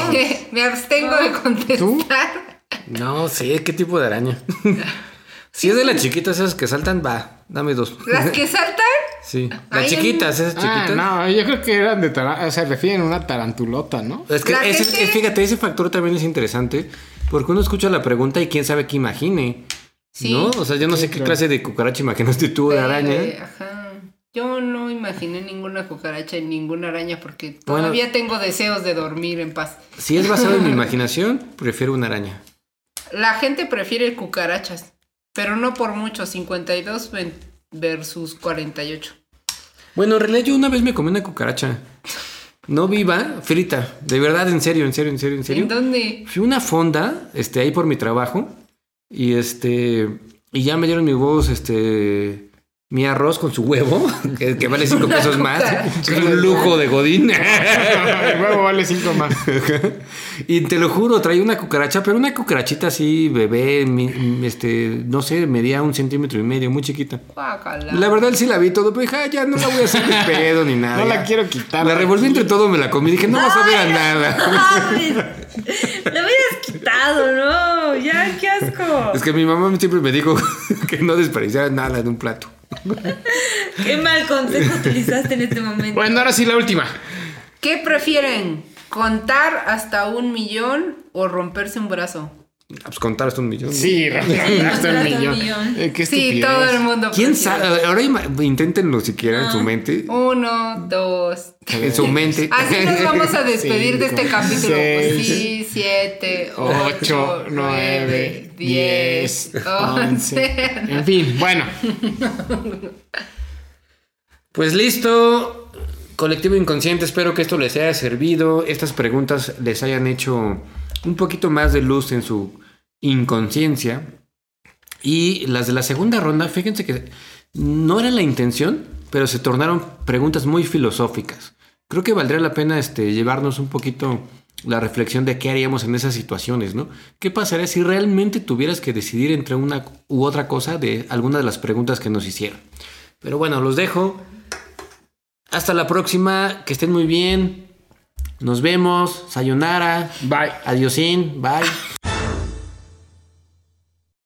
me abstengo de contestar. No sé, ¿qué tipo de araña? si es de las chiquitas esas que saltan, va, dame dos. Las que saltan. Sí. Ay, Las chiquitas, esas Ah, chiquitas. no, yo creo que eran de taran- se refieren a una tarantulota, ¿no? Es que ese- gente- es- fíjate, ese factor también es interesante porque uno escucha la pregunta y quién sabe qué imagine. Sí. ¿No? O sea, yo no Sí, sé qué claro. clase de cucaracha imaginaste tú de Eh, araña. Ajá. Yo no imaginé ninguna cucaracha y ninguna araña porque Bueno. todavía tengo deseos de dormir en paz. Si es basado en mi imaginación, prefiero una araña. La gente prefiere cucarachas, pero no por mucho, 52 ven- versus 48. Bueno, en realidad yo una vez me comí una cucaracha. No viva, frita. De verdad, en serio, en serio, en serio, en serio. ¿En dónde? Fui a una fonda, este, ahí por mi trabajo. Y este. Y ya me dieron mi huevos, este. Mi arroz con su huevo, que, que vale cinco pesos más. Es un lujo de Godín. El huevo vale cinco más. y te lo juro, traía una cucaracha, pero una cucarachita así, bebé, mi- este, no sé, medía un centímetro y medio, muy chiquita. La verdad sí la vi todo, pero dije, "Ah, ya no la voy a hacer de pedo ni nada. No la ya". quiero quitar. La revolví entre todo, me la comí. Dije, no vas a ver a nada. Lo hubieras quitado, ¿no? Ya, qué asco. Es que mi mamá siempre me dijo que no desperdiciara nada en un plato. Qué mal consejo utilizaste en este momento. Bueno, ahora sí la última. ¿Qué prefieren? ¿Contar hasta un millón o romperse un brazo? Ah, Pues contar hasta un millón. Sí, hasta un millón. millón. Eh, qué Sí, todo el mundo. ¿Quién sabe? Ahora inténtenlo siquiera en su mente. Uno, dos, En su mente. Así nos vamos a despedir de este capítulo. seis, sí, siete, Ocho, ocho, nueve, nueve, diez, diez, once. En fin, bueno. Pues listo. Colectivo Inconsciente, espero que esto les haya servido. Estas preguntas les hayan hecho un poquito más de luz en su inconsciencia. Y las de la segunda ronda, fíjense que no era la intención, pero se tornaron preguntas muy filosóficas. Creo que valdría la pena este, llevarnos un poquito la reflexión de qué haríamos en esas situaciones, ¿no? ¿Qué pasaría si realmente tuvieras que decidir entre una u otra cosa de alguna de las preguntas que nos hicieron? Pero bueno, los dejo. Hasta la próxima, que estén muy bien. Nos vemos. Sayonara. Bye. Adiosín. Bye.